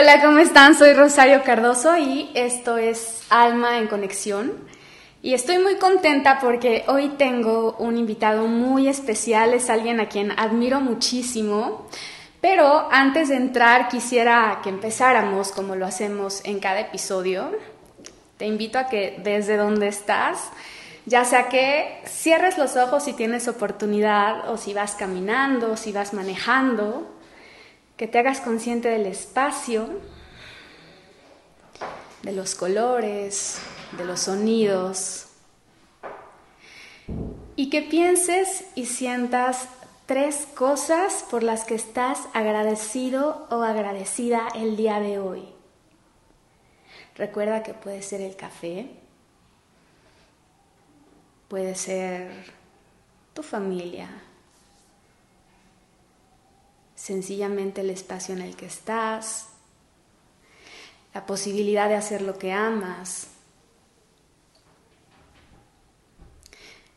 Hola, ¿cómo están? Soy Rosario Cardoso y esto es Alma en Conexión. Y estoy muy contenta porque hoy tengo un invitado muy especial, es alguien a quien admiro muchísimo. Pero antes de entrar quisiera que empezáramos como lo hacemos en cada episodio. Te invito a que desde donde estás, ya sea que cierres los ojos si tienes oportunidad o si vas caminando, o si vas manejando, que te hagas consciente del espacio, de los colores, de los sonidos, y que pienses y sientas tres cosas por las que estás agradecido o agradecida el día de hoy. Recuerda que puede ser el café, puede ser tu familia, sencillamente el espacio en el que estás, la posibilidad de hacer lo que amas,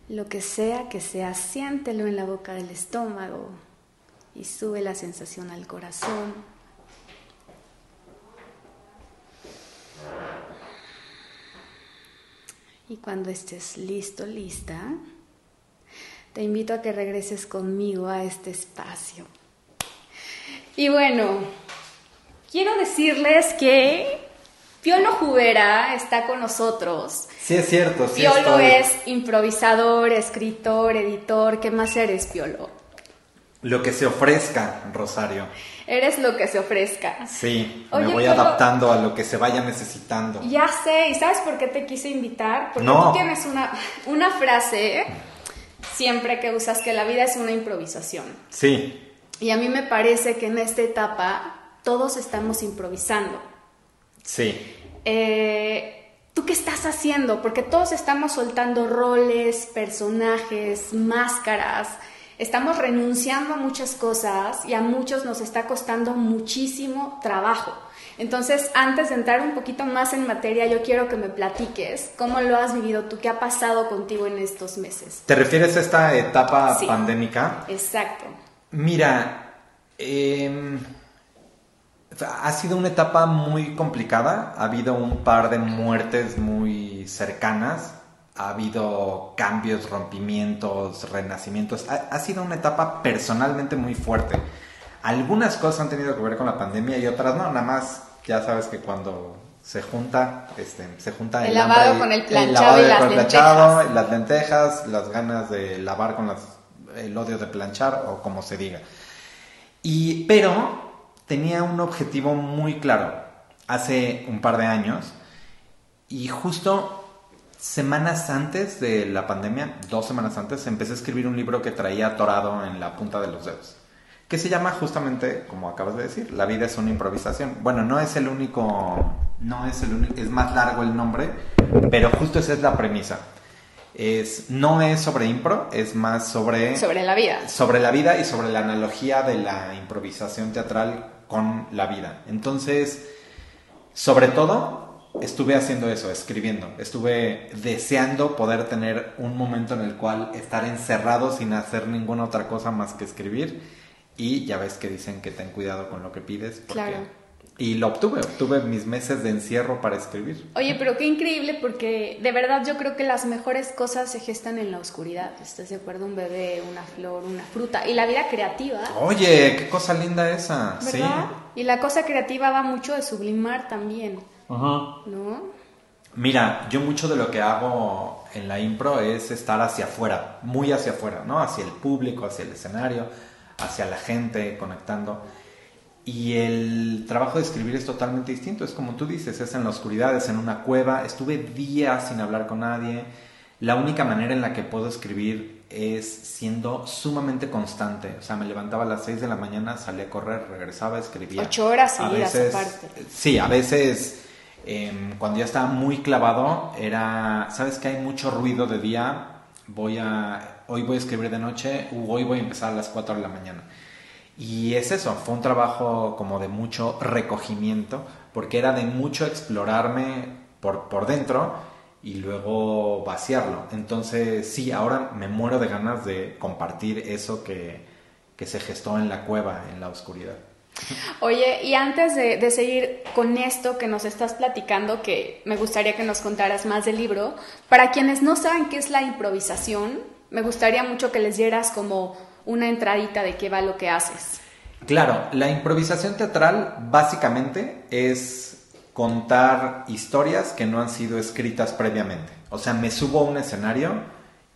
lo que sea que sea, siéntelo en la boca del estómago y sube la sensación al corazón. Y cuando estés listo, lista, te invito a que regreses conmigo a este espacio. Y bueno, quiero decirles que Piolo Jubera está con nosotros. Sí, es cierto. Sí Piolo es improvisador, escritor, editor. ¿Qué más eres, Piolo? Lo que se ofrezca, Rosario. Eres lo que se ofrezca. Sí, me voy adaptando a lo que se vaya necesitando. Ya sé, ¿y sabes por qué te quise invitar? Porque tú tienes una, una frase siempre que usas que la vida es una improvisación. Sí. Y a mí me parece que en esta etapa todos estamos improvisando. Sí. Eh, ¿Tú qué estás haciendo? Porque todos estamos soltando roles, personajes, máscaras. Estamos renunciando a muchas cosas y a muchos nos está costando muchísimo trabajo. Entonces, antes de entrar un poquito más en materia, yo quiero que me platiques cómo lo has vivido tú, qué ha pasado contigo en estos meses. ¿Te refieres a esta etapa pandémica? Exacto. Mira, em, ha sido una etapa muy complicada. Ha habido un par de muertes muy cercanas. Ha habido cambios, rompimientos, renacimientos. Ha, sido una etapa personalmente muy fuerte. Algunas cosas han tenido que ver con la pandemia y otras no. Nada más, ya sabes que cuando se junta, este, se junta el, lavado con el planchado y las lentejas. las lentejas, las ganas de lavar con las el odio de planchar o como se diga. Y, pero tenía un objetivo muy claro hace un par de años y justo semanas antes de la pandemia, dos semanas antes, empecé a escribir un libro que traía atorado en la punta de los dedos, que se llama justamente, como acabas de decir, La vida es una improvisación. Bueno, no es el único, no es el único, es más largo el nombre, pero justo esa es la premisa es, no es sobre impro, es más sobre... Sobre la vida. Sobre la vida y sobre la analogía de la improvisación teatral con la vida. Entonces, sobre todo, estuve haciendo eso, escribiendo. Estuve deseando poder tener un momento en el cual estar encerrado sin hacer ninguna otra cosa más que escribir. Y ya ves que dicen que ten cuidado con lo que pides. Porque claro y lo obtuve, obtuve mis meses de encierro para escribir. Oye, pero qué increíble porque de verdad yo creo que las mejores cosas se gestan en la oscuridad. ¿Estás de acuerdo? Un bebé, una flor, una fruta y la vida creativa. Oye, qué cosa linda esa. Sí. Y la cosa creativa va mucho de sublimar también. Ajá. ¿No? Mira, yo mucho de lo que hago en la impro es estar hacia afuera, muy hacia afuera, ¿no? Hacia el público, hacia el escenario, hacia la gente, conectando. Y el trabajo de escribir es totalmente distinto. Es como tú dices, es en la oscuridad, es en una cueva. Estuve días sin hablar con nadie. La única manera en la que puedo escribir es siendo sumamente constante. O sea, me levantaba a las 6 de la mañana, salía a correr, regresaba, escribía. Ocho horas seguidas aparte. Sí, a veces em, cuando ya estaba muy clavado era, ¿sabes que hay mucho ruido de día? Voy a, hoy voy a escribir de noche, hoy voy a empezar a las 4 de la mañana. Y es eso, fue un trabajo como de mucho recogimiento, porque era de mucho explorarme por, por dentro y luego vaciarlo. Entonces, sí, ahora me muero de ganas de compartir eso que, que se gestó en la cueva, en la oscuridad. Oye, y antes de, seguir con esto que nos estás platicando, que me gustaría que nos contaras más del libro, para quienes no saben qué es la improvisación, me gustaría mucho que les dieras como una entradita de qué va lo que haces. Claro, la improvisación teatral básicamente es contar historias que no han sido escritas previamente. O sea, me subo a un escenario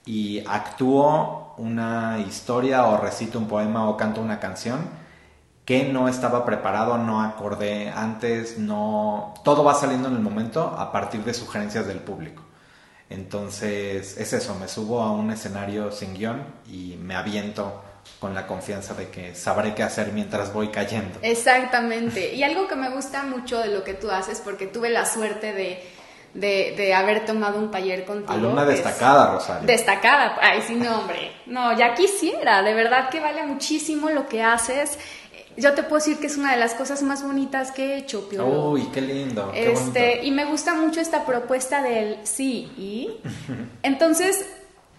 y actúo una historia o recito un poema o canto una canción que no estaba preparado, no acordé antes, no... Todo va saliendo en el momento a partir de sugerencias del público. Entonces, es eso, me subo a un escenario sin guion y me aviento con la confianza de que sabré qué hacer mientras voy cayendo. Exactamente. Y algo que me gusta mucho de lo que tú haces, porque tuve la suerte de, de, haber tomado un taller contigo. Alumna destacada, Rosario. Destacada. Ay, sí, no, hombre. No, ya quisiera. De verdad que vale muchísimo lo que haces yo te puedo decir que es una de las cosas más bonitas que he hecho, Piolo. Uy, qué lindo. este, y me gusta mucho esta propuesta del sí y. Entonces,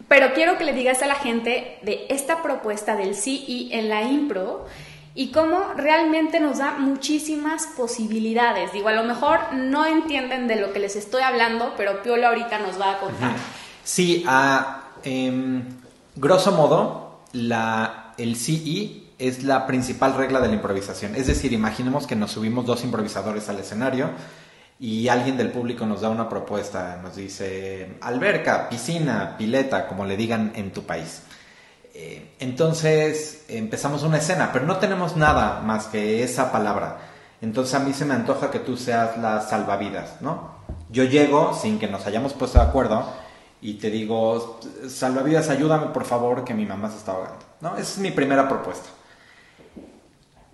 pero quiero que le digas a la gente de esta propuesta del sí y en la impro y cómo realmente nos da muchísimas posibilidades. Digo, a lo mejor no entienden de lo que les estoy hablando, pero Piolo ahorita nos va a contar. Sí, a em, grosso modo, la, el sí y es la principal regla de la improvisación. Es decir, imaginemos que nos subimos dos improvisadores al escenario y alguien del público nos da una propuesta, nos dice alberca, piscina, pileta, como le digan en tu país. Eh, entonces empezamos una escena, pero no tenemos nada más que esa palabra. Entonces a mí se me antoja que tú seas la salvavidas, ¿no? Yo llego sin que nos hayamos puesto de acuerdo y te digo, salvavidas, ayúdame por favor que mi mamá se está ahogando, ¿no? Esa es mi primera propuesta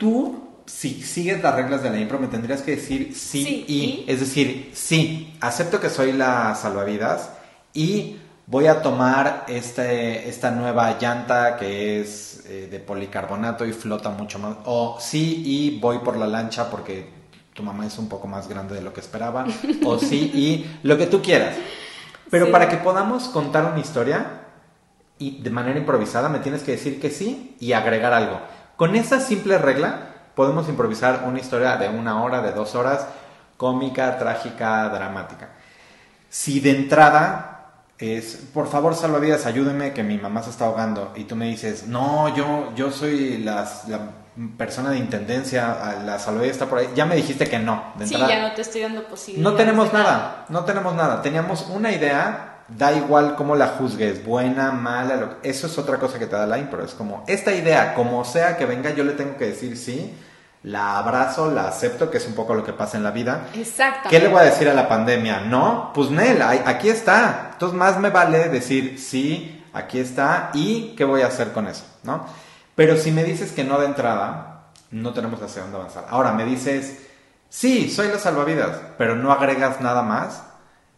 tú, si sigues las reglas de la impro, me tendrías que decir sí, y, es decir, sí, acepto que soy la salvavidas y voy a tomar este, esta nueva llanta que es eh, de policarbonato y flota mucho más. O sí, y voy por la lancha porque tu mamá es un poco más grande de lo que esperaba. o sí, y lo que tú quieras. Pero para que podamos contar una historia y de manera improvisada, me tienes que decir que sí y agregar algo. Con esa simple regla podemos improvisar una historia de una hora, de dos horas, cómica, trágica, dramática. Si de entrada es, por favor, salvavidas, ayúdeme que mi mamá se está ahogando, y tú me dices, no, yo, yo soy la persona de intendencia, la salvavidas está por ahí, ya me dijiste que no. sí, ya no te estoy dando posibilidad. No tenemos nada, no tenemos nada. Teníamos una idea da igual cómo la juzgues, buena, mala, eso es otra cosa que te da la impro. Es como, esta idea, como sea que venga, yo le tengo que decir sí, la abrazo, la acepto, que es un poco lo que pasa en la vida. Exacto. ¿Qué le voy a decir a la pandemia? No, pues Nel, aquí está. Entonces más me vale decir sí, aquí está y qué voy a hacer con eso, ¿no? Pero si me dices que no de entrada, no tenemos hacia dónde avanzar. Ahora me dices, sí, soy la salvavidas, pero no agregas nada más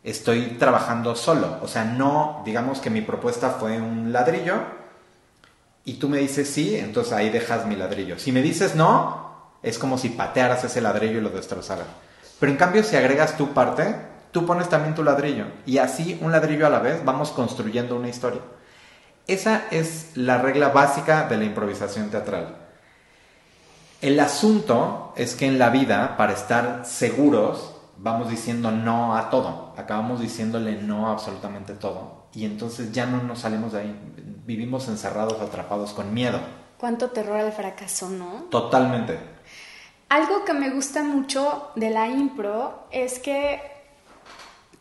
estoy trabajando solo. O sea, no, digamos que mi propuesta fue un ladrillo y tú me dices sí, entonces ahí dejas mi ladrillo. Si me dices no, es como si patearas ese ladrillo y lo destrozaras. Pero en cambio, si agregas tu parte, tú pones también tu ladrillo. Y así, un ladrillo a la vez, vamos construyendo una historia. Esa es la regla básica de la improvisación teatral. El asunto es que en la vida, para estar seguros, vamos diciendo no a todo, acabamos diciéndole no a absolutamente todo y entonces ya no nos salimos de ahí, vivimos encerrados, atrapados con miedo. Cuánto terror al fracaso, ¿no? Totalmente. Algo que me gusta mucho de la impro es que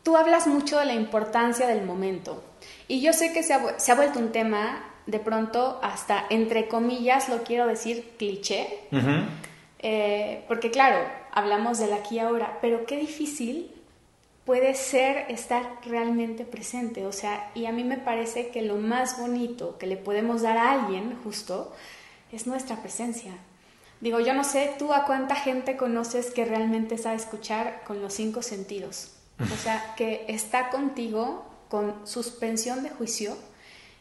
tú hablas mucho de la importancia del momento y yo sé que se ha, vuelto un tema de pronto hasta entre comillas, lo quiero decir, cliché, eh, porque claro, hablamos del aquí y ahora, pero qué difícil puede ser estar realmente presente. O sea, y a mí me parece que lo más bonito que le podemos dar a alguien, justo, es nuestra presencia. Digo, yo no sé tú a cuánta gente conoces que realmente sabe escuchar con los cinco sentidos. O sea, que está contigo con suspensión de juicio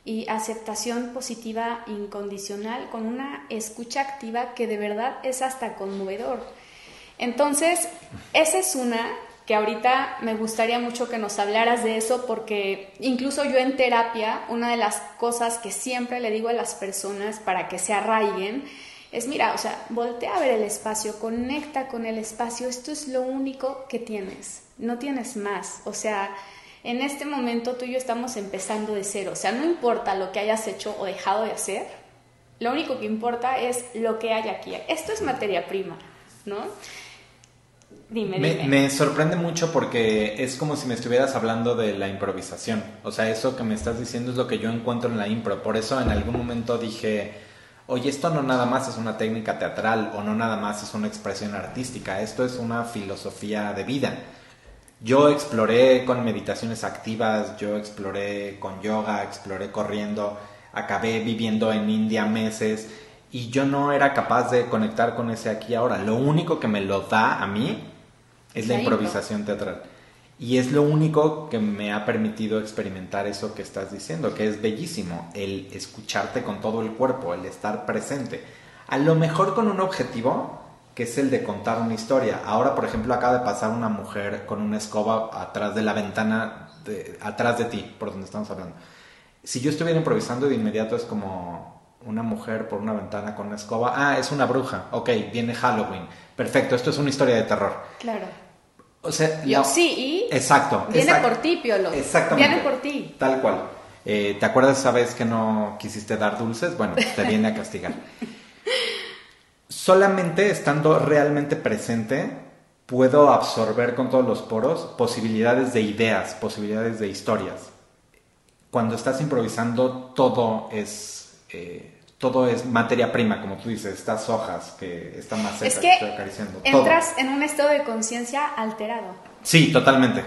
y aceptación positiva incondicional, con una escucha activa que de verdad es hasta conmovedor. Entonces, esa es una que ahorita me gustaría mucho que nos hablaras de eso porque incluso yo en terapia, una de las cosas que siempre le digo a las personas para que se arraiguen es mira, o sea, voltea a ver el espacio, conecta con el espacio, esto es lo único que tienes, no tienes más, o sea, en este momento tú y yo estamos empezando de cero, o sea, no importa lo que hayas hecho o dejado de hacer, lo único que importa es lo que hay aquí, esto es materia prima, ¿no? Dime, me, me, sorprende mucho porque es como si me estuvieras hablando de la improvisación. O sea, eso que me estás diciendo es lo que yo encuentro en la impro. Por eso en algún momento dije, oye, esto no nada más es una técnica teatral o no nada más es una expresión artística, esto es una filosofía de vida. Yo exploré con meditaciones activas, yo exploré con yoga, exploré corriendo, acabé viviendo en India meses y yo no era capaz de conectar con ese aquí ahora. Lo único que me lo da a mí es la improvisación teatral. Y es lo único que me ha permitido experimentar eso que estás diciendo, que es bellísimo, el escucharte con todo el cuerpo, el estar presente. A lo mejor con un objetivo, que es el de contar una historia. Ahora, por ejemplo, acaba de pasar una mujer con una escoba atrás de la ventana, atrás de ti, por donde estamos hablando. Si yo estuviera improvisando de inmediato es como una mujer por una ventana con una escoba. Ah, es una bruja. Ok, viene Halloween. Perfecto, esto es una historia de terror. Claro. O sea, Yo sí, y exacto. Viene por ti, Piolo. Exactamente. Viene por ti. Tal cual. Eh, ¿Te acuerdas esa vez que no quisiste dar dulces? Bueno, te viene a castigar. Solamente estando realmente presente, puedo absorber con todos los poros posibilidades de ideas, posibilidades de historias. Cuando estás improvisando, todo es eh, todo es materia prima, como tú dices, estas hojas que están más secas, es que estoy acariciando. Entras en un estado de conciencia alterado. Sí, totalmente.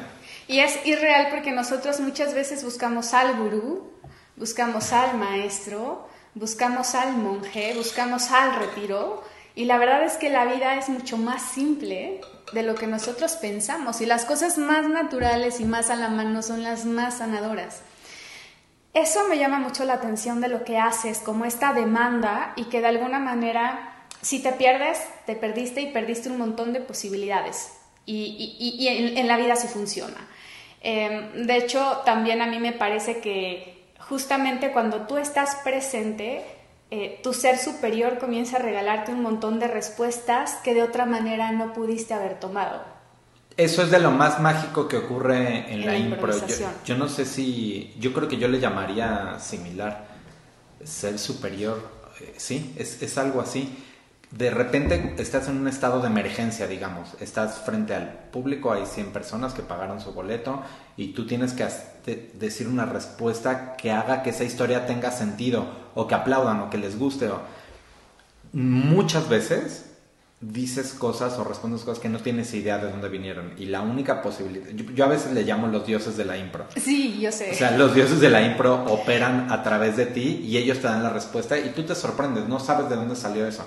Y es irreal porque nosotros muchas veces buscamos al gurú, buscamos al maestro, buscamos al monje, buscamos al retiro, y la verdad es que la vida es mucho más simple de lo que nosotros pensamos, y las cosas más naturales y más a la mano son las más sanadoras. Eso me llama mucho la atención de lo que haces, como esta demanda y que de alguna manera, si te pierdes, te perdiste y perdiste un montón de posibilidades. Y, en, la vida sí funciona. Em, de hecho, también a mí me parece que justamente cuando tú estás presente, eh, tu ser superior comienza a regalarte un montón de respuestas que de otra manera no pudiste haber tomado. Eso es de lo más mágico que ocurre en, la, impro. Yo, no sé si, yo creo que yo le llamaría similar, ser superior, eh, sí, es, es, algo así. De repente estás en un estado de emergencia, digamos, estás frente al público, hay 100 personas que pagaron su boleto y tú tienes que decir una respuesta que haga que esa historia tenga sentido o que aplaudan o que les guste. O... Muchas veces dices cosas o respondes cosas que no tienes idea de dónde vinieron. Y la única posibilidad, yo, a veces le llamo los dioses de la impro. Sí, yo sé. O sea, los dioses de la impro operan a través de ti y ellos te dan la respuesta y tú te sorprendes, no sabes de dónde salió eso.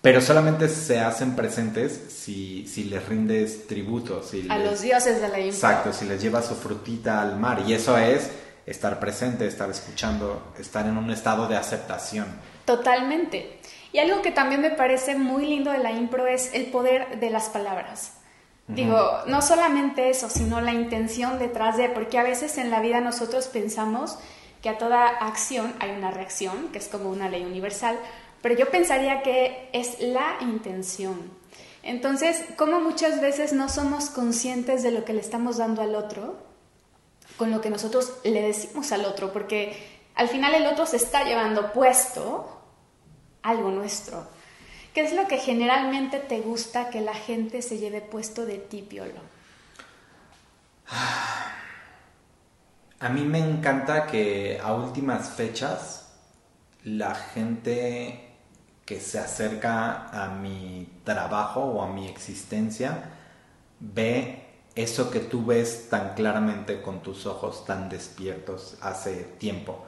Pero solamente se hacen presentes si, si les rindes tributo. Si a los dioses de la impro. Exacto, si les llevas su frutita al mar. Y eso es estar presente, estar escuchando, estar en un estado de aceptación. Totalmente. Y algo que también me parece muy lindo de la impro es el poder de las palabras. Digo, no solamente eso, sino la intención detrás de, porque a veces en la vida nosotros pensamos que a toda acción hay una reacción, que es como una ley universal, pero yo pensaría que es la intención. Entonces, como muchas veces no somos conscientes de lo que le estamos dando al otro, con lo que nosotros le decimos al otro, porque al final el otro se está llevando puesto algo nuestro. ¿Qué es lo que generalmente te gusta que la gente se lleve puesto de ti, Piolo? A mí me encanta que a últimas fechas la gente que se acerca a mi trabajo o a mi existencia ve eso que tú ves tan claramente con tus ojos tan despiertos hace tiempo,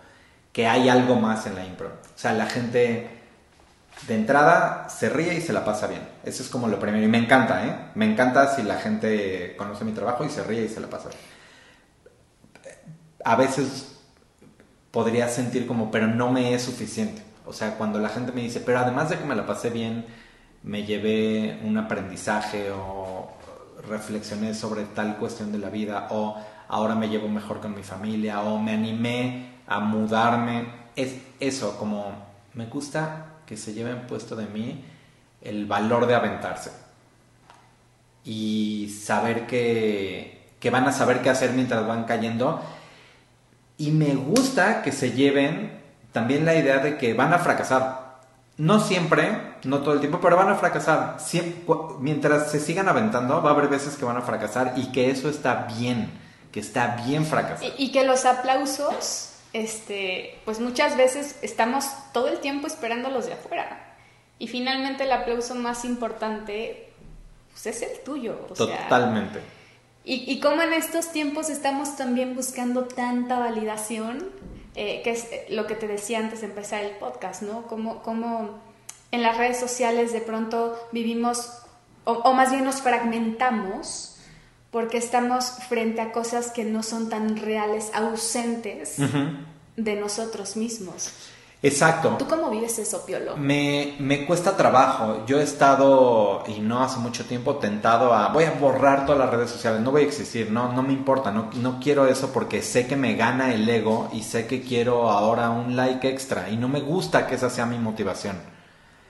que hay algo más en la impro. O sea, la gente de entrada se ríe y se la pasa bien. Eso es como lo primero. Y me encanta, ¿eh? Me encanta si la gente conoce mi trabajo y se ríe y se la pasa bien. A veces podría sentir como, pero no me es suficiente. O sea, cuando la gente me dice, pero además de que me la pasé bien, me llevé un aprendizaje o reflexioné sobre tal cuestión de la vida o ahora me llevo mejor con mi familia o me animé a mudarme. Es eso, como me gusta que se lleven puesto de mí el valor de aventarse y saber que, que van a saber qué hacer mientras van cayendo. Y me gusta que se lleven también la idea de que van a fracasar. No siempre, no todo el tiempo, pero van a fracasar. mientras se sigan aventando, va a haber veces que van a fracasar y que eso está bien, que está bien fracasar. Y, que los aplausos, este, pues muchas veces estamos todo el tiempo esperando los de afuera. Y finalmente el aplauso más importante pues es el tuyo. Totalmente. y, y como en estos tiempos estamos también buscando tanta validación, eh, que es lo que te decía antes de empezar el podcast, ¿no? Como, como en las redes sociales de pronto vivimos, o, más bien nos fragmentamos porque estamos frente a cosas que no son tan reales, ausentes de nosotros mismos. Exacto. ¿Tú cómo vives eso, Piolo? Me, me, cuesta trabajo. Yo he estado, y no hace mucho tiempo, tentado a, voy a borrar todas las redes sociales, no voy a existir, no, no me importa, no, no quiero eso porque sé que me gana el ego y sé que quiero ahora un like extra y no me gusta que esa sea mi motivación.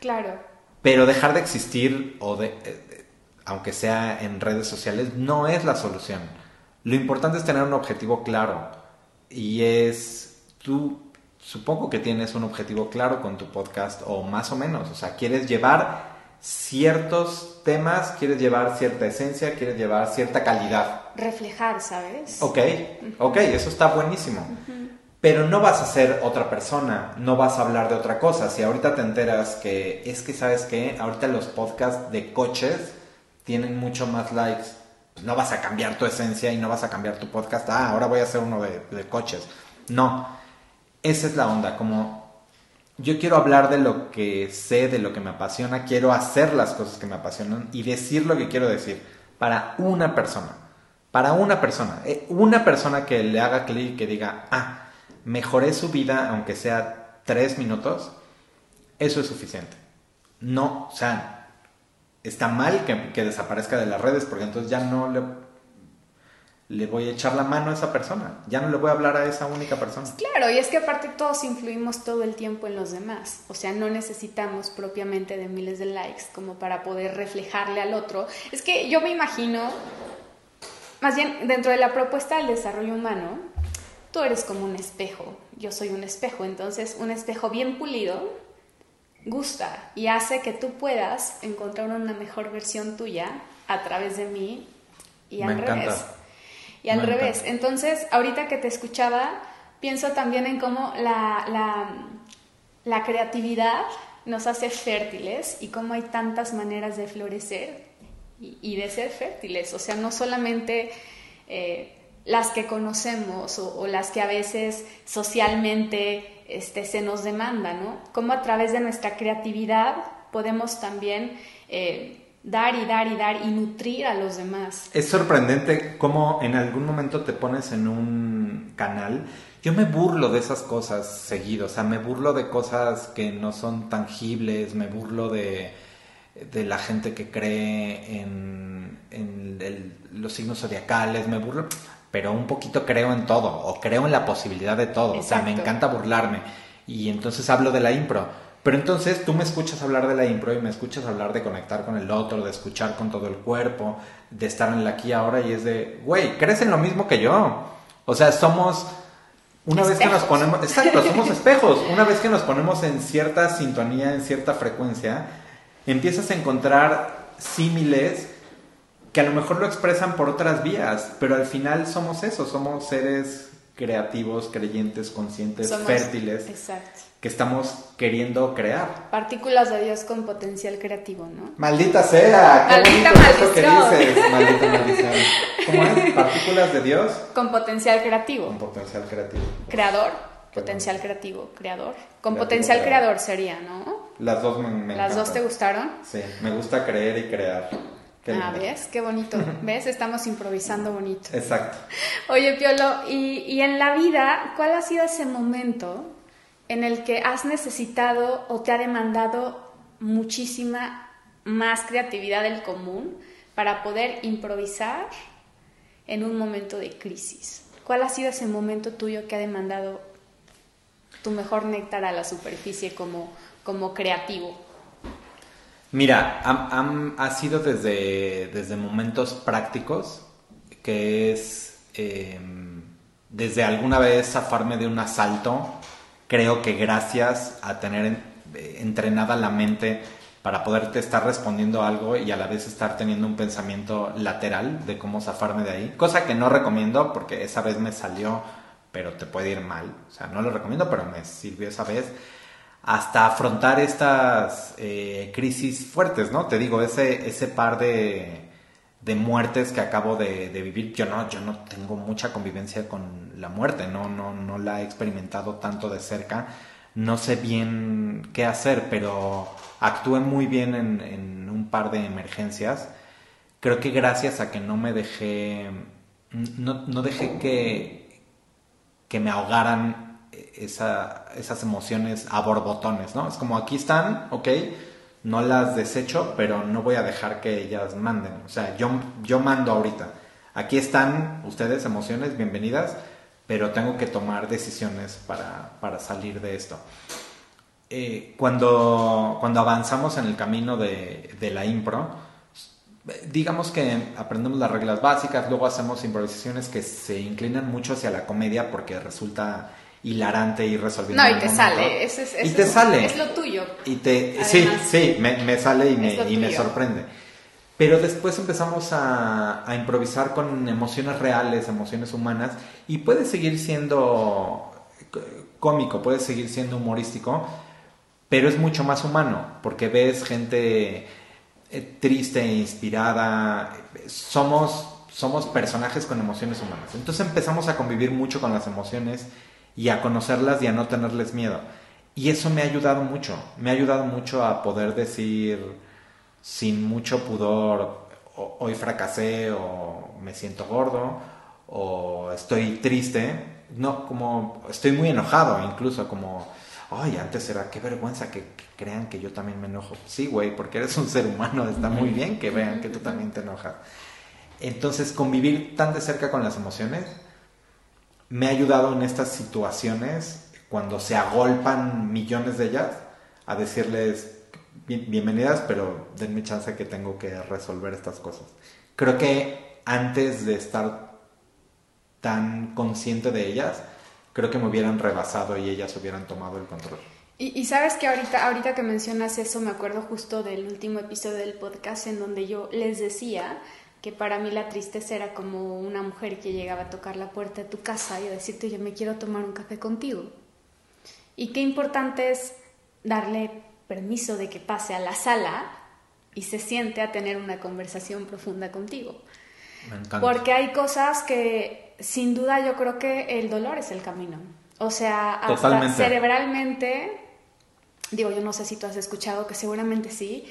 Claro. Pero dejar de existir, o de, eh, aunque sea en redes sociales, no es la solución. Lo importante es tener un objetivo claro y es tú supongo que tienes un objetivo claro con tu podcast o más o menos, o sea, quieres llevar ciertos temas, quieres llevar cierta esencia, quieres llevar cierta calidad. Reflejar, ¿sabes? Ok, ok, eso está buenísimo. Pero no vas a ser otra persona, no vas a hablar de otra cosa. Si ahorita te enteras que es que, ¿sabes qué? Ahorita los podcasts de coches tienen mucho más likes. Pues no vas a cambiar tu esencia y no vas a cambiar tu podcast. Ah, ahora voy a hacer uno de, de coches. No esa es la onda, como yo quiero hablar de lo que sé, de lo que me apasiona, quiero hacer las cosas que me apasionan y decir lo que quiero decir para una persona, para una persona, eh, una persona que le haga clic y que diga, ah, mejoré su vida aunque sea tres minutos, eso es suficiente. No, o sea, está mal que, que desaparezca de las redes porque entonces ya no le le voy a echar la mano a esa persona, ya no le voy a hablar a esa única persona. Claro, y es que aparte todos influimos todo el tiempo en los demás, o sea, no necesitamos propiamente de miles de likes como para poder reflejarle al otro. Es que yo me imagino, más bien dentro de la propuesta del desarrollo humano, tú eres como un espejo, yo soy un espejo, entonces un espejo bien pulido gusta y hace que tú puedas encontrar una mejor versión tuya a través de mí y al revés y al revés. Entonces, ahorita que te escuchaba, pienso también en cómo la, la, la, creatividad nos hace fértiles y cómo hay tantas maneras de florecer y, de ser fértiles. O sea, no solamente eh, las que conocemos o, las que a veces socialmente este, se nos demanda, ¿no? Cómo a través de nuestra creatividad podemos también... Eh, dar y dar y dar y nutrir a los demás. Es sorprendente cómo en algún momento te pones en un canal. Yo me burlo de esas cosas seguido, o sea, me burlo de cosas que no son tangibles, me burlo de, de la gente que cree en, en los signos zodiacales, me burlo, pero un poquito creo en todo, o creo en la posibilidad de todo, o sea, me encanta burlarme. Y entonces hablo de la impro pero entonces tú me escuchas hablar de la impro y me escuchas hablar de conectar con el otro, de escuchar con todo el cuerpo, de estar en el aquí y ahora y es de, güey, crees en lo mismo que yo. O sea, somos, una vez que nos ponemos, exacto, somos espejos. Una vez que nos ponemos en cierta sintonía, en cierta frecuencia, empiezas a encontrar símiles que a lo mejor lo expresan por otras vías, pero al final somos eso, somos seres creativos, creyentes, conscientes, fértiles. Exacto que estamos queriendo crear. Partículas de Dios con potencial creativo, ¿no? Maldita sea, qué Maldita bonito que dices, maldita maldición. ¿Cómo es? Partículas de Dios con potencial creativo. Con potencial creativo. Creador, potencial creativo, creador. Con potencial creador. sería, ¿no? Las dos me, me ¿Las dos te gustaron? Sí, me gusta creer y crear. ah, ¿ves? Qué bonito. ¿Ves? Estamos improvisando bonito. Exacto. Oye, Piolo, y, y en la vida, ¿cuál ha sido ese momento en el que has necesitado o te ha demandado muchísima más creatividad del común para poder improvisar en un momento de crisis. ¿Cuál ha sido ese momento tuyo que ha demandado tu mejor néctar a la superficie como, como creativo? Mira, ha sido desde, desde momentos prácticos, que es em, desde alguna vez zafarme de un asalto, creo que gracias a tener entrenada la mente para poderte estar respondiendo algo y a la vez estar teniendo un pensamiento lateral de cómo zafarme de ahí, cosa que no recomiendo porque esa vez me salió, pero te puede ir mal, o sea, no lo recomiendo, pero me sirvió esa vez hasta afrontar estas eh, crisis fuertes, ¿no? Te digo, ese, ese par de, de muertes que acabo de, vivir, yo no, yo no tengo mucha convivencia con la muerte, no, no, no la he experimentado tanto de cerca, no sé bien qué hacer, pero actué muy bien en, un par de emergencias. Creo que gracias a que no me dejé, no, no dejé que, que me ahogaran esa, esas emociones a borbotones, ¿no? Es como aquí están, ok, no las desecho, pero no voy a dejar que ellas manden. O sea, yo, yo mando ahorita. Aquí están ustedes, emociones, bienvenidas, pero tengo que tomar decisiones para, salir de esto. Eh, cuando, cuando avanzamos en el camino de, de la impro, digamos que aprendemos las reglas básicas, luego hacemos improvisaciones que se inclinan mucho hacia la comedia porque resulta hilarante y resolviendo. No, y te sale. es, y te sale. Es lo tuyo. Y te, sí, sí, me, sale y, me, y me sorprende. Pero después empezamos a, a, improvisar con emociones reales, emociones humanas, y puede seguir siendo cómico, puede seguir siendo humorístico, pero es mucho más humano, porque ves gente eh, triste, inspirada, somos, somos personajes con emociones humanas. Entonces empezamos a convivir mucho con las emociones y a conocerlas y a no tenerles miedo. Y eso me ha ayudado mucho, me ha ayudado mucho a poder decir sin mucho pudor, hoy fracasé o me siento gordo o estoy triste, no, como estoy muy enojado incluso, como, ay, antes era, qué vergüenza que, que crean que yo también me enojo. Sí, güey, porque eres un ser humano, está muy bien que vean que tú también te enojas. Entonces, convivir tan de cerca con las emociones me ha ayudado en estas situaciones, cuando se agolpan millones de ellas, a decirles bienvenidas, pero denme chance que tengo que resolver estas cosas. Creo que antes de estar tan consciente de ellas, creo que me hubieran rebasado y ellas hubieran tomado el control. Y, y, sabes que ahorita, ahorita que mencionas eso, me acuerdo justo del último episodio del podcast en donde yo les decía que para mí la tristeza era como una mujer que llegaba a tocar la puerta de tu casa y a decirte, yo me quiero tomar un café contigo. Y qué importante es darle permiso de que pase a la sala y se siente a tener una conversación profunda contigo. Porque hay cosas que sin duda yo creo que el dolor es el camino. O sea, hasta cerebralmente, digo, yo no sé si tú has escuchado que seguramente sí,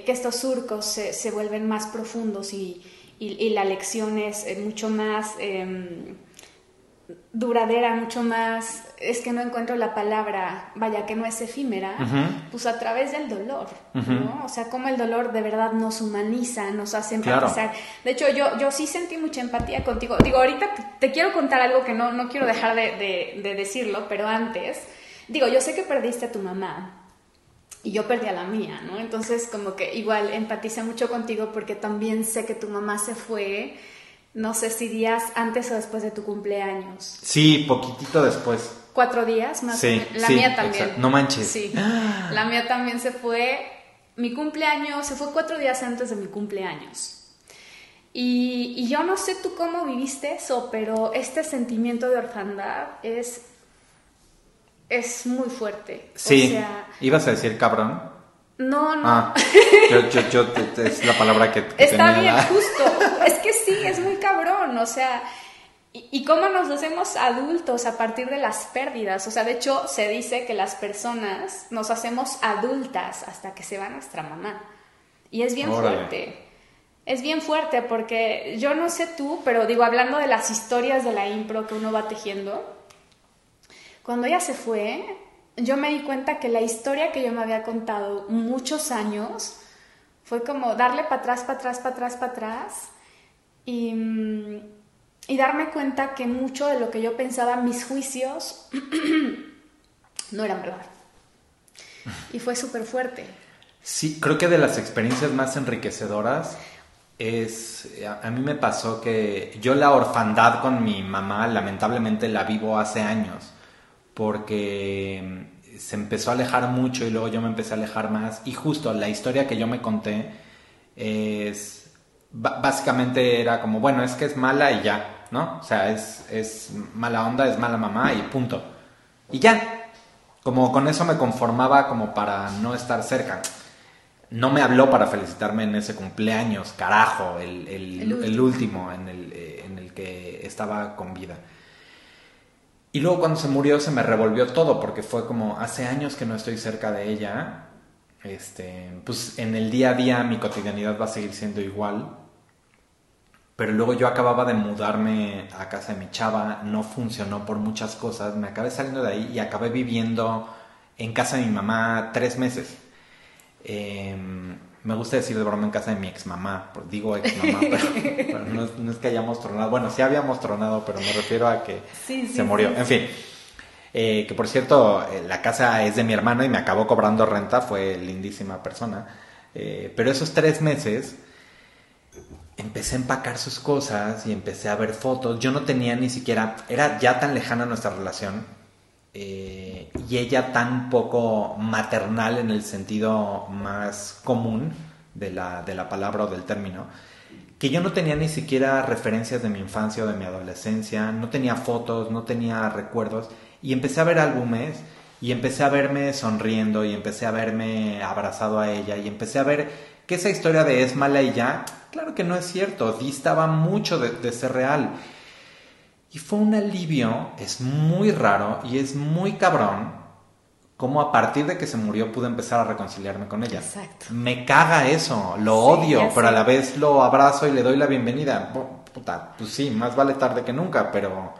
que estos surcos se, se, vuelven más profundos y, y, la lección es eh, mucho más em, duradera, mucho más, es que no encuentro la palabra, vaya, que no es efímera, pues a través del dolor, ¿no? O sea, como el dolor de verdad nos humaniza, nos hace empatizar. De hecho, yo, yo sí sentí mucha empatía contigo. Digo, ahorita te, quiero contar algo que no, no quiero dejar de, de decirlo, pero antes, digo, yo sé que perdiste a tu mamá y yo perdí a la mía, ¿no? Entonces como que igual empatice mucho contigo porque también sé que tu mamá se fue, no sé si días antes o después de tu cumpleaños. Sí, poquitito después. Cuatro días más. Sí, la mía también. No manches. Sí. La mía también se fue. Mi cumpleaños se fue cuatro días antes de mi cumpleaños. Y, y yo no sé tú cómo viviste eso, pero este sentimiento de orfandad es es muy fuerte. Sí. ¿Ibas a decir cabrón? No, no. Ah, yo, yo, es la palabra que, Está bien, justo. Es que sí, es muy cabrón. O sea, y, y, cómo nos hacemos adultos a partir de las pérdidas. O sea, de hecho, se dice que las personas nos hacemos adultas hasta que se va nuestra mamá. Y es bien fuerte. Es bien fuerte porque yo no sé tú, pero digo, hablando de las historias de la impro que uno va tejiendo, cuando ella se fue, yo me di cuenta que la historia que yo me había contado muchos años fue como darle para atrás, para atrás, para atrás, para atrás y, y darme cuenta que mucho de lo que yo pensaba, mis juicios, no eran verdad. y fue súper fuerte. Sí, creo que de las experiencias más enriquecedoras es, a, mí me pasó que yo la orfandad con mi mamá lamentablemente la vivo hace años, porque se empezó a alejar mucho y luego yo me empecé a alejar más y justo la historia que yo me conté es, básicamente era como, bueno, es que es mala y ya, ¿no? O sea, es, es mala onda, es mala mamá y punto. Y ya, como con eso me conformaba como para no estar cerca. No me habló para felicitarme en ese cumpleaños, carajo, el, el, último, en, el, eh, en el que estaba con vida. Y luego cuando se murió se me revolvió todo porque fue como hace años que no estoy cerca de ella. Este, pues en el día a día mi cotidianidad va a seguir siendo igual. Pero luego yo acababa de mudarme a casa de mi chava, no funcionó por muchas cosas, me acabé saliendo de ahí y acabé viviendo en casa de mi mamá tres meses. Em, me gusta decir de broma en casa de mi ex mamá, digo ex mamá, pero, no, es que hayamos tronado, bueno, sí habíamos tronado, pero me refiero a que se murió. En fin, eh, que por cierto, eh, la casa es de mi hermano y me acabó cobrando renta, fue lindísima persona, eh, pero esos tres meses empecé a empacar sus cosas y empecé a ver fotos. Yo no tenía ni siquiera, era ya tan lejana nuestra relación eh, y ella tan poco maternal en el sentido más común de la, de la palabra o del término, que yo no tenía ni siquiera referencias de mi infancia o de mi adolescencia, no tenía fotos, no tenía recuerdos y empecé a ver álbumes y empecé a verme sonriendo y empecé a verme abrazado a ella y empecé a ver que esa historia de es mala y ya Claro que no es cierto, distaba mucho de, ser real. Y fue un alivio, es muy raro y es muy cabrón como a partir de que se murió pude empezar a reconciliarme con ella. Exacto. Me caga eso, lo odio, pero a la vez lo abrazo y le doy la bienvenida. Puta, pues sí, más vale tarde que nunca, pero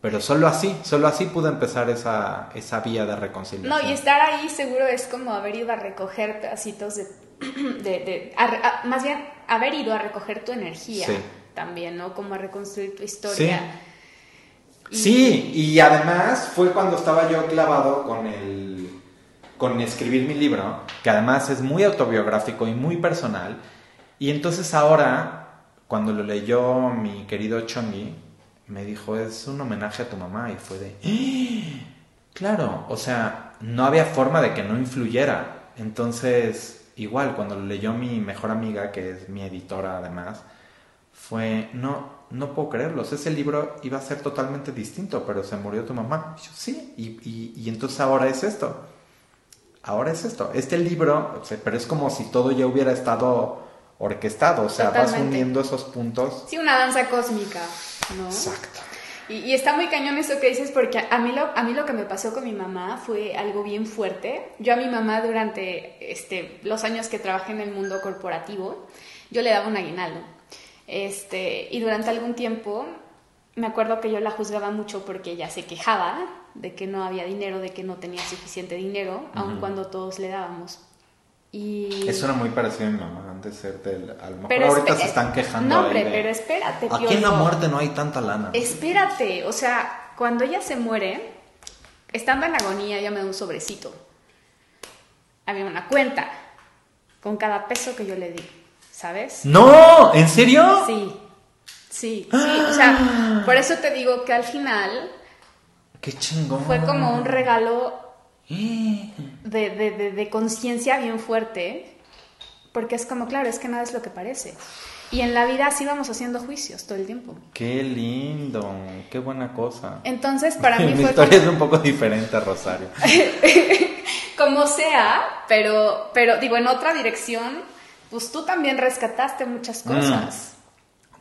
pero solo así, solo así pude empezar esa, esa vía de reconciliación. No, y estar ahí seguro es como haber ido a recoger pedacitos de de, más bien haber ido a recoger tu energía también, ¿no? Como a reconstruir tu historia. Sí. Y... además fue cuando estaba yo clavado con el con escribir mi libro, que además es muy autobiográfico y muy personal. Y entonces ahora, cuando lo leyó mi querido Chongi, me dijo, es un homenaje a tu mamá. Y fue de, ¡Ah! claro, o sea, no había forma de que no influyera. Entonces, igual cuando lo leyó mi mejor amiga, que es mi editora además, fue, no, no puedo creerlo, ese libro iba a ser totalmente distinto, pero se murió tu mamá. yo, sí, y, y, entonces ahora es esto. Ahora es esto. Este libro, pero es como si todo ya hubiera estado orquestado, o sea, vas uniendo esos puntos. Sí, una danza cósmica, ¿no? Exacto. Y, está muy cañón eso que dices porque a mí, lo, a mí lo que me pasó con mi mamá fue algo bien fuerte. Yo a mi mamá durante este, los años que trabajé en el mundo corporativo, yo le daba un aguinaldo. Este, y durante algún tiempo me acuerdo que yo la juzgaba mucho porque ella se quejaba de que no había dinero, de que no tenía suficiente dinero, aun cuando todos le dábamos. Y... Eso era muy parecido a mi mamá antes de ser A lo mejor ahorita se están quejando. No, hombre, pero espérate. Aquí en la muerte no hay tanta lana. Espérate, o sea, cuando ella se muere, estando en agonía, ella me da un sobrecito. Había una cuenta con cada peso que yo le di, ¿sabes? ¡No! ¿En serio? Sí, sí, sí. O sea, por eso te digo que al final. ¡Qué chingón! Fue como un regalo de, de, de, conciencia bien fuerte, porque es como, claro, es que nada es lo que parece. Y en la vida sí vamos haciendo juicios todo el tiempo. Qué lindo, qué buena cosa. Entonces, para mí Mi historia es un poco diferente, Rosario. como sea, pero, pero digo, en otra dirección, pues tú también rescataste muchas mm. cosas.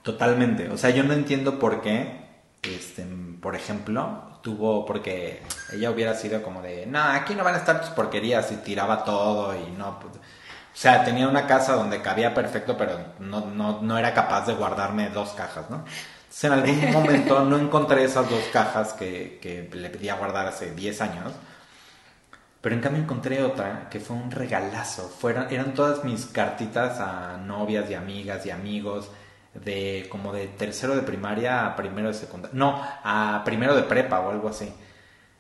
totalmente. O sea, yo no entiendo por qué, este, por ejemplo, tuvo, porque ella hubiera sido como de, no, aquí no van a estar tus porquerías y tiraba todo y no, pues, o sea, tenía una casa donde cabía perfecto, pero no, no, no era capaz de guardarme dos cajas, ¿no? Entonces en algún momento no encontré esas dos cajas que, que le pedía guardar hace 10 años. Pero en cambio encontré otra que fue un regalazo. Fueron, eran todas mis cartitas a novias y amigas y amigos de como de tercero de primaria a primero de secundaria. No, a primero de prepa o algo así.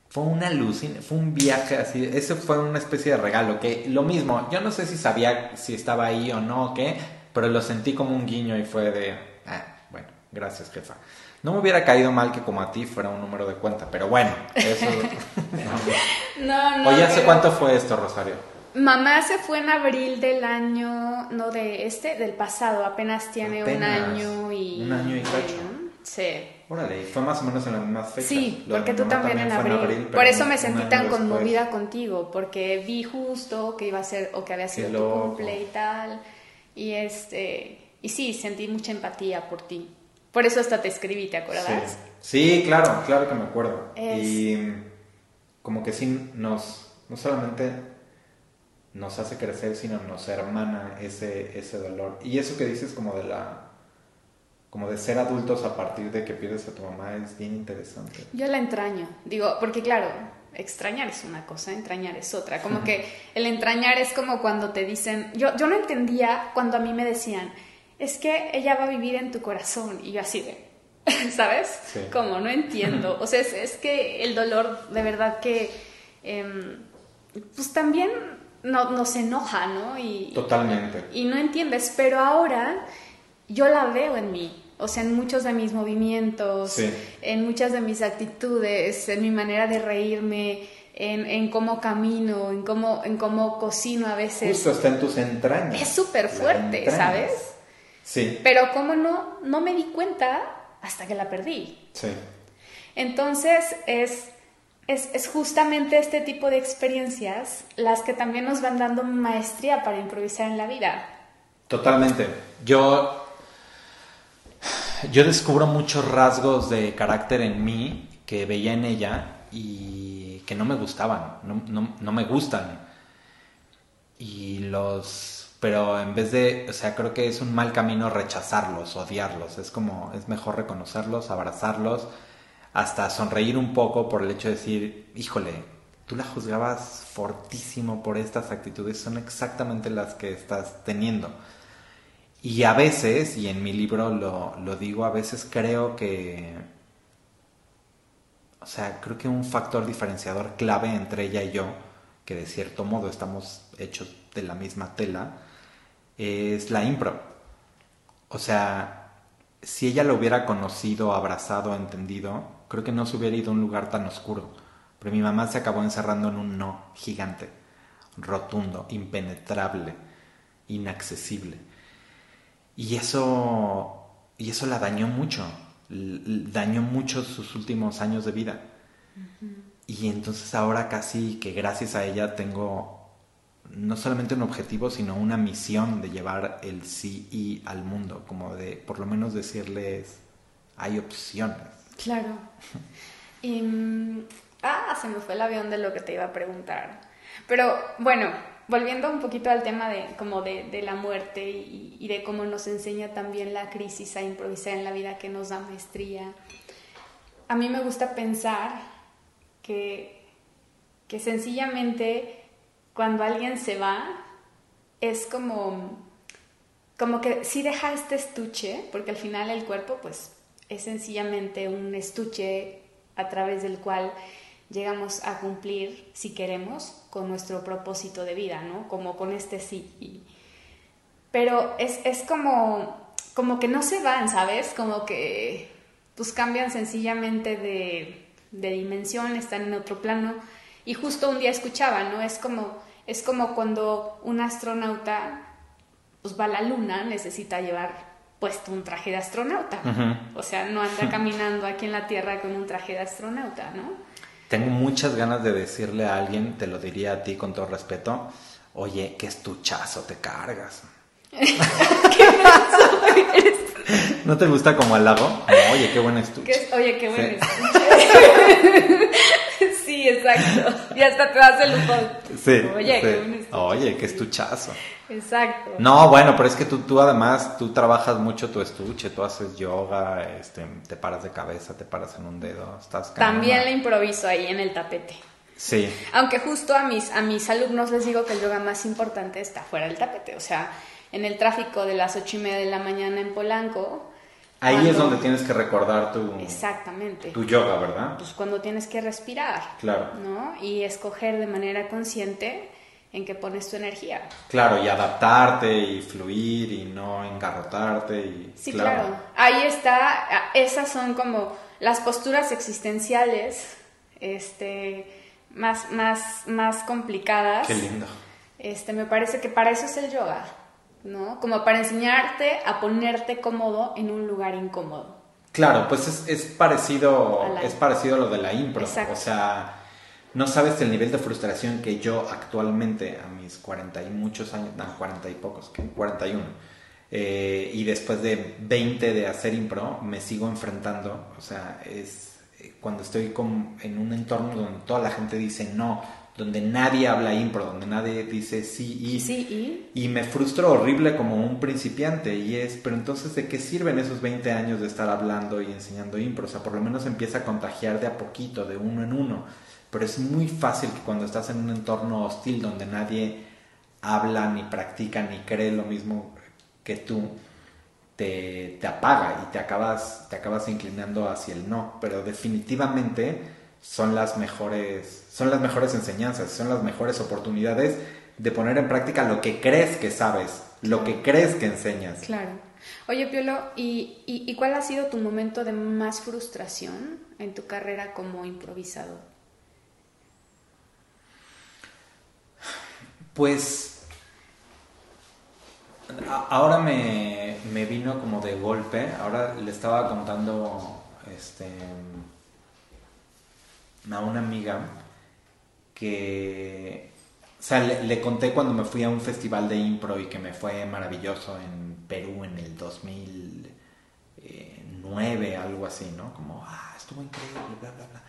fue una luz, fue un viaje así, ese fue una especie de regalo, que lo mismo, yo no sé si sabía si estaba ahí o no o qué, pero lo sentí como un guiño y fue de, ah, bueno, gracias jefa. No me hubiera caído mal que como a ti fuera un número de cuenta, pero bueno, eso... no, no. Oye, ¿hace cuánto fue esto, Rosario? Mamá se fue en abril del año, no de este, del pasado, apenas tiene un año y... Un año y cacho. Sí. Órale, fue más o menos en la misma fecha. Sí, porque tú también, en abril. Por eso me sentí tan conmovida contigo, porque vi justo que iba a ser, o que había sido tu cumple y tal. Y este, y sí, sentí mucha empatía por ti. Por eso hasta te escribí, ¿te acuerdas? Sí, claro, claro que me acuerdo. Y como que sí nos, no solamente nos hace crecer, sino nos hermana ese, ese dolor. Y eso que dices como de la como de ser adultos a partir de que pierdes a tu mamá es bien interesante. Yo la entraño, digo, porque claro, extrañar es una cosa, entrañar es otra. Como que el entrañar es como cuando te dicen, yo, yo no entendía cuando a mí me decían, es que ella va a vivir en tu corazón. Y yo así de, ¿sabes? Como no entiendo. O sea, es, que el dolor de verdad que, em, pues también no, nos enoja, ¿no? Y, Totalmente. Y, y no entiendes, pero ahora yo la veo en mí o sea, en muchos de mis movimientos, en muchas de mis actitudes, en mi manera de reírme, en, cómo camino, en cómo, en cómo cocino a veces. Justo está en tus entrañas. Es súper fuerte, ¿sabes? Sí. Pero como no, no me di cuenta hasta que la perdí. Sí. Entonces es, es, es justamente este tipo de experiencias las que también nos van dando maestría para improvisar en la vida. Totalmente. Yo yo descubro muchos rasgos de carácter en mí que veía en ella y que no me gustaban, no, me gustan. Y los... Pero en vez de, o sea, creo que es un mal camino rechazarlos, odiarlos. Es como, es mejor reconocerlos, abrazarlos, hasta sonreír un poco por el hecho de decir, híjole, tú la juzgabas fortísimo por estas actitudes, son exactamente las que estás teniendo. Y a veces, y en mi libro lo, lo digo, a veces creo que, o sea, creo que un factor diferenciador clave entre ella y yo, que de cierto modo estamos hechos de la misma tela, es la impro. O sea, si ella lo hubiera conocido, abrazado, entendido, creo que no se hubiera ido a un lugar tan oscuro. Pero mi mamá se acabó encerrando en un no gigante, rotundo, impenetrable, inaccesible. Y eso, y eso la dañó mucho, dañó mucho sus últimos años de vida. Y entonces ahora casi que gracias a ella tengo no solamente un objetivo, sino una misión de llevar el sí y al mundo, como de por lo menos decirles, hay opciones. Claro. y, mm, ah, se me fue el avión de lo que te iba a preguntar. Pero bueno, volviendo un poquito al tema de, como de, la muerte y, de cómo nos enseña también la crisis a improvisar en la vida que nos da maestría, a mí me gusta pensar que, que sencillamente cuando alguien se va es como, como que si deja este estuche, porque al final el cuerpo pues es sencillamente un estuche a través del cual llegamos a cumplir, si queremos, con nuestro propósito de vida, ¿no? Como con este sí. Pero es, es como, como que no se van, ¿sabes? Como que pues cambian sencillamente de, de dimensión, están en otro plano. Y justo un día escuchaba, ¿no? Es como, es como cuando un astronauta pues va a la luna, necesita llevar puesto un traje de astronauta. O sea, no anda caminando aquí en la Tierra con un traje de astronauta, ¿no? Tengo muchas ganas de decirle a alguien, te lo diría a ti con todo respeto, oye, qué estuchazo te cargas. ¿Qué ¿No te gusta como al lago? oye, qué buen estuche. Oye, qué buen estuche. sí, exacto. Y hasta te das el lujo. Sí. Oye, qué buen estuche. Oye, qué estuchazo. Exacto. No, bueno, pero es que tú, tú además, tú trabajas mucho tu estuche, tú haces yoga, este, te paras de cabeza, te paras en un dedo, estás... También le improviso ahí en el tapete. Sí. Aunque justo a mis, a mis alumnos les digo que el yoga más importante está fuera del tapete, o sea, en el tráfico de las ocho y media de la mañana en Polanco, Ahí es Cuando- donde tienes que recordar tu, Exactamente. tu yoga, ¿verdad? Pues cuando tienes que respirar, Claro. ¿no? Y escoger de manera consciente en qué pones tu energía. Claro, y adaptarte y fluir y no engarrotarte y Sí, claro. Ahí está, esas son como las posturas existenciales, este, más, más, más complicadas. Qué lindo. Este, me parece que para eso es el yoga, ¿no? Como para enseñarte a ponerte cómodo en un lugar incómodo. Claro, pues es, es parecido la- es parecido a lo de la impro. Exacto. O sea, no sabes el nivel de frustración que yo actualmente, a mis 40 y muchos años, no, 40 y pocos, ¿qué? 41, eh, y después de 20 de hacer impro, me sigo enfrentando. O sea, es eh, cuando estoy con- en un entorno donde toda la gente dice no, donde nadie habla impro, donde nadie dice sí y... Sí, y Y me frustro horrible como un principiante y es, pero entonces ¿de qué sirven esos 20 años de estar hablando y enseñando impro? O sea, por lo menos empieza a contagiar de a poquito, de uno en uno. Pero es muy fácil que cuando estás en un entorno hostil donde nadie habla, ni practica, ni cree lo mismo que tú, te, te apaga y te acabas, te acabas inclinando hacia el no. Pero definitivamente son las mejores, son las mejores enseñanzas, son las mejores oportunidades de poner en práctica lo que crees que sabes, lo que crees que enseñas. claro. Oye, Piolo, ¿y, y, y cuál ha sido tu momento de más frustración en tu carrera como improvisador? Pues ahora me, me vino como de golpe. Ahora le estaba contando este, a una amiga que... O sea, le, conté cuando me fui a un festival de impro y que me fue maravilloso en Perú en el 2009, algo así, ¿no? Como, ah, estuvo increíble, bla, bla, bla.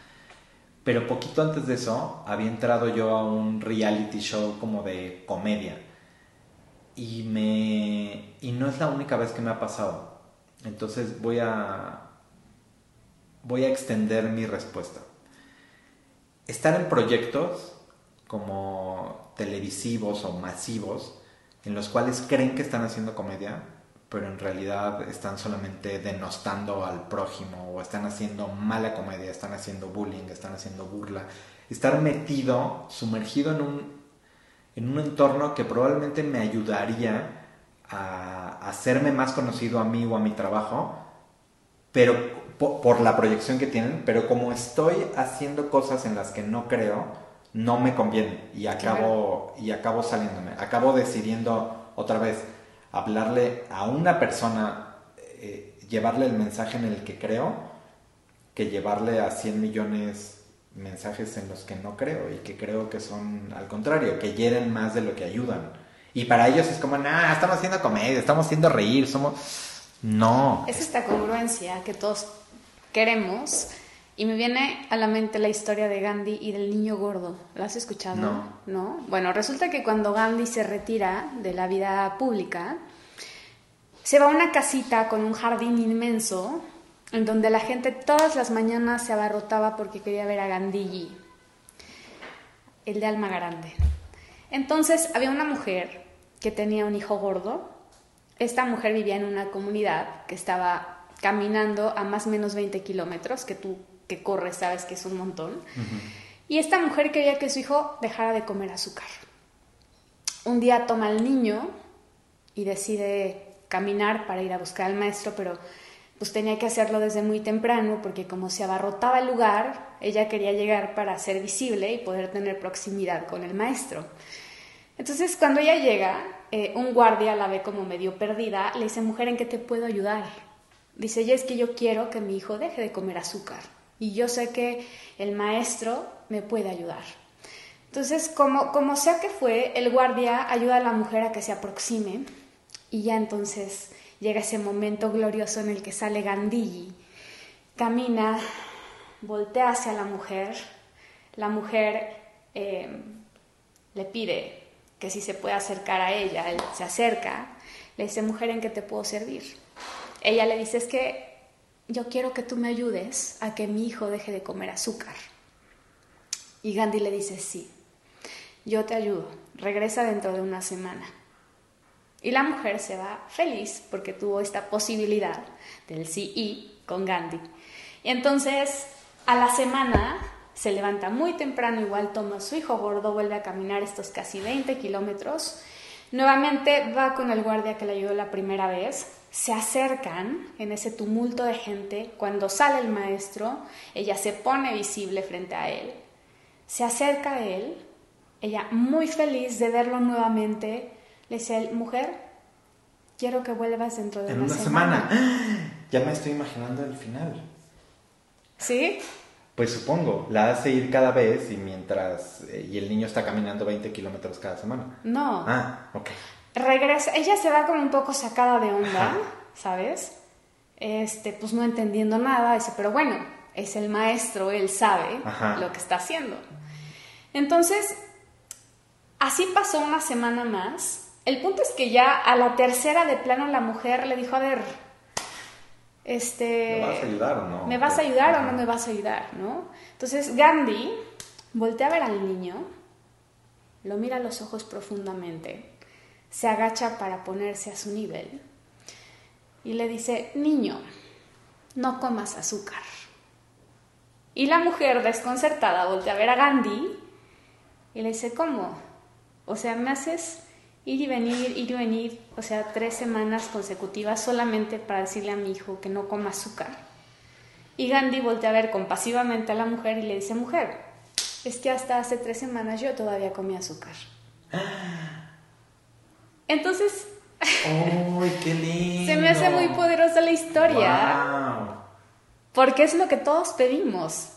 Pero poquito antes de eso había entrado yo a un reality show como de comedia. Y me y no es la única vez que me ha pasado. Entonces voy a voy a extender mi respuesta. Estar en proyectos como televisivos o masivos en los cuales creen que están haciendo comedia, pero en realidad están solamente denostando al prójimo o están haciendo mala comedia, están haciendo bullying, están haciendo burla. Estar metido, sumergido en un, en un entorno que probablemente me ayudaría a hacerme más conocido a mí o a mi trabajo, pero po- por, la proyección que tienen, pero como estoy haciendo cosas en las que no creo, no me conviene y acabo, y acabo saliéndome, acabo decidiendo otra vez hablarle a una persona, eh, llevarle el mensaje en el que creo, que llevarle a 100 millones mensajes en los que no creo y que creo que son al contrario, que hieren más de lo que ayudan. Y para ellos es como, nah, estamos haciendo comedia, estamos haciendo reír, somos... No. Es esta congruencia que todos queremos. Y me viene a la mente la historia de Gandhi y del niño gordo. ¿La has escuchado? No. ¿No? Bueno, resulta que cuando Gandhi se retira de la vida pública, se va a una casita con un jardín inmenso en donde la gente todas las mañanas se abarrotaba porque quería ver a Gandhi, el de alma grande. Entonces había una mujer que tenía un hijo gordo. Esta mujer vivía en una comunidad que estaba caminando a más o menos 20 kilómetros, que tú que corres sabes que es un montón. Y esta mujer quería que su hijo dejara de comer azúcar. Un día toma al niño y decide caminar para ir a buscar al maestro, pero pues tenía que hacerlo desde muy temprano porque como se abarrotaba el lugar, ella quería llegar para ser visible y poder tener proximidad con el maestro. Entonces cuando ella llega, eh, un guardia la ve como medio perdida, le dice, mujer, ¿en qué te puedo ayudar? Dice, ella es que yo quiero que mi hijo deje de comer azúcar y yo sé que el maestro me puede ayudar. Entonces, como, como sea que fue, el guardia ayuda a la mujer a que se aproxime y ya entonces llega ese momento glorioso en el que sale Gandhi, camina, voltea hacia la mujer, la mujer eh, le pide que si se puede acercar a ella, él se acerca, le dice, mujer, ¿en qué te puedo servir? Ella le dice, es que yo quiero que tú me ayudes a que mi hijo deje de comer azúcar. Y Gandhi le dice, sí, yo te ayudo, regresa dentro de una semana. Y la mujer se va feliz porque tuvo esta posibilidad del sí con Gandhi. Y entonces, a la semana, se levanta muy temprano, igual toma a su hijo gordo, vuelve a caminar estos casi 20 kilómetros. Nuevamente va con el guardia que le ayudó la primera vez. Se acercan en ese tumulto de gente. Cuando sale el maestro, ella se pone visible frente a él. Se acerca a él. Ella, muy feliz de verlo nuevamente, le dice, mujer, quiero que vuelvas dentro de en una, semana. Ya me estoy imaginando el final. ¿Sí? Pues supongo, la hace ir cada vez y mientras. Eh, y el niño está caminando 20 kilómetros cada semana. No. Ah, ok. Regresa, ella se va como un poco sacada de onda, ¿sabes? Este, pues no entendiendo nada, dice, pero bueno, es el maestro, él sabe lo que está haciendo. Entonces, así pasó una semana más. El punto es que ya a la tercera de plano la mujer le dijo, a ver, este, ¿Me vas a ayudar o no? ¿Me vas a ayudar o no me vas a ayudar? ¿no? Entonces Gandhi voltea a ver al niño, lo mira a los ojos profundamente, se agacha para ponerse a su nivel y le dice, niño, no comas azúcar. Y la mujer desconcertada voltea a ver a Gandhi y le dice, ¿cómo? O sea, me haces ir y venir, ir y venir, o sea, tres semanas consecutivas solamente para decirle a mi hijo que no coma azúcar. Y Gandhi voltea a ver compasivamente a la mujer y le dice, mujer, es que hasta hace tres semanas yo todavía comía azúcar. Entonces, qué lindo! se me hace muy poderosa la historia. Porque es lo que todos pedimos.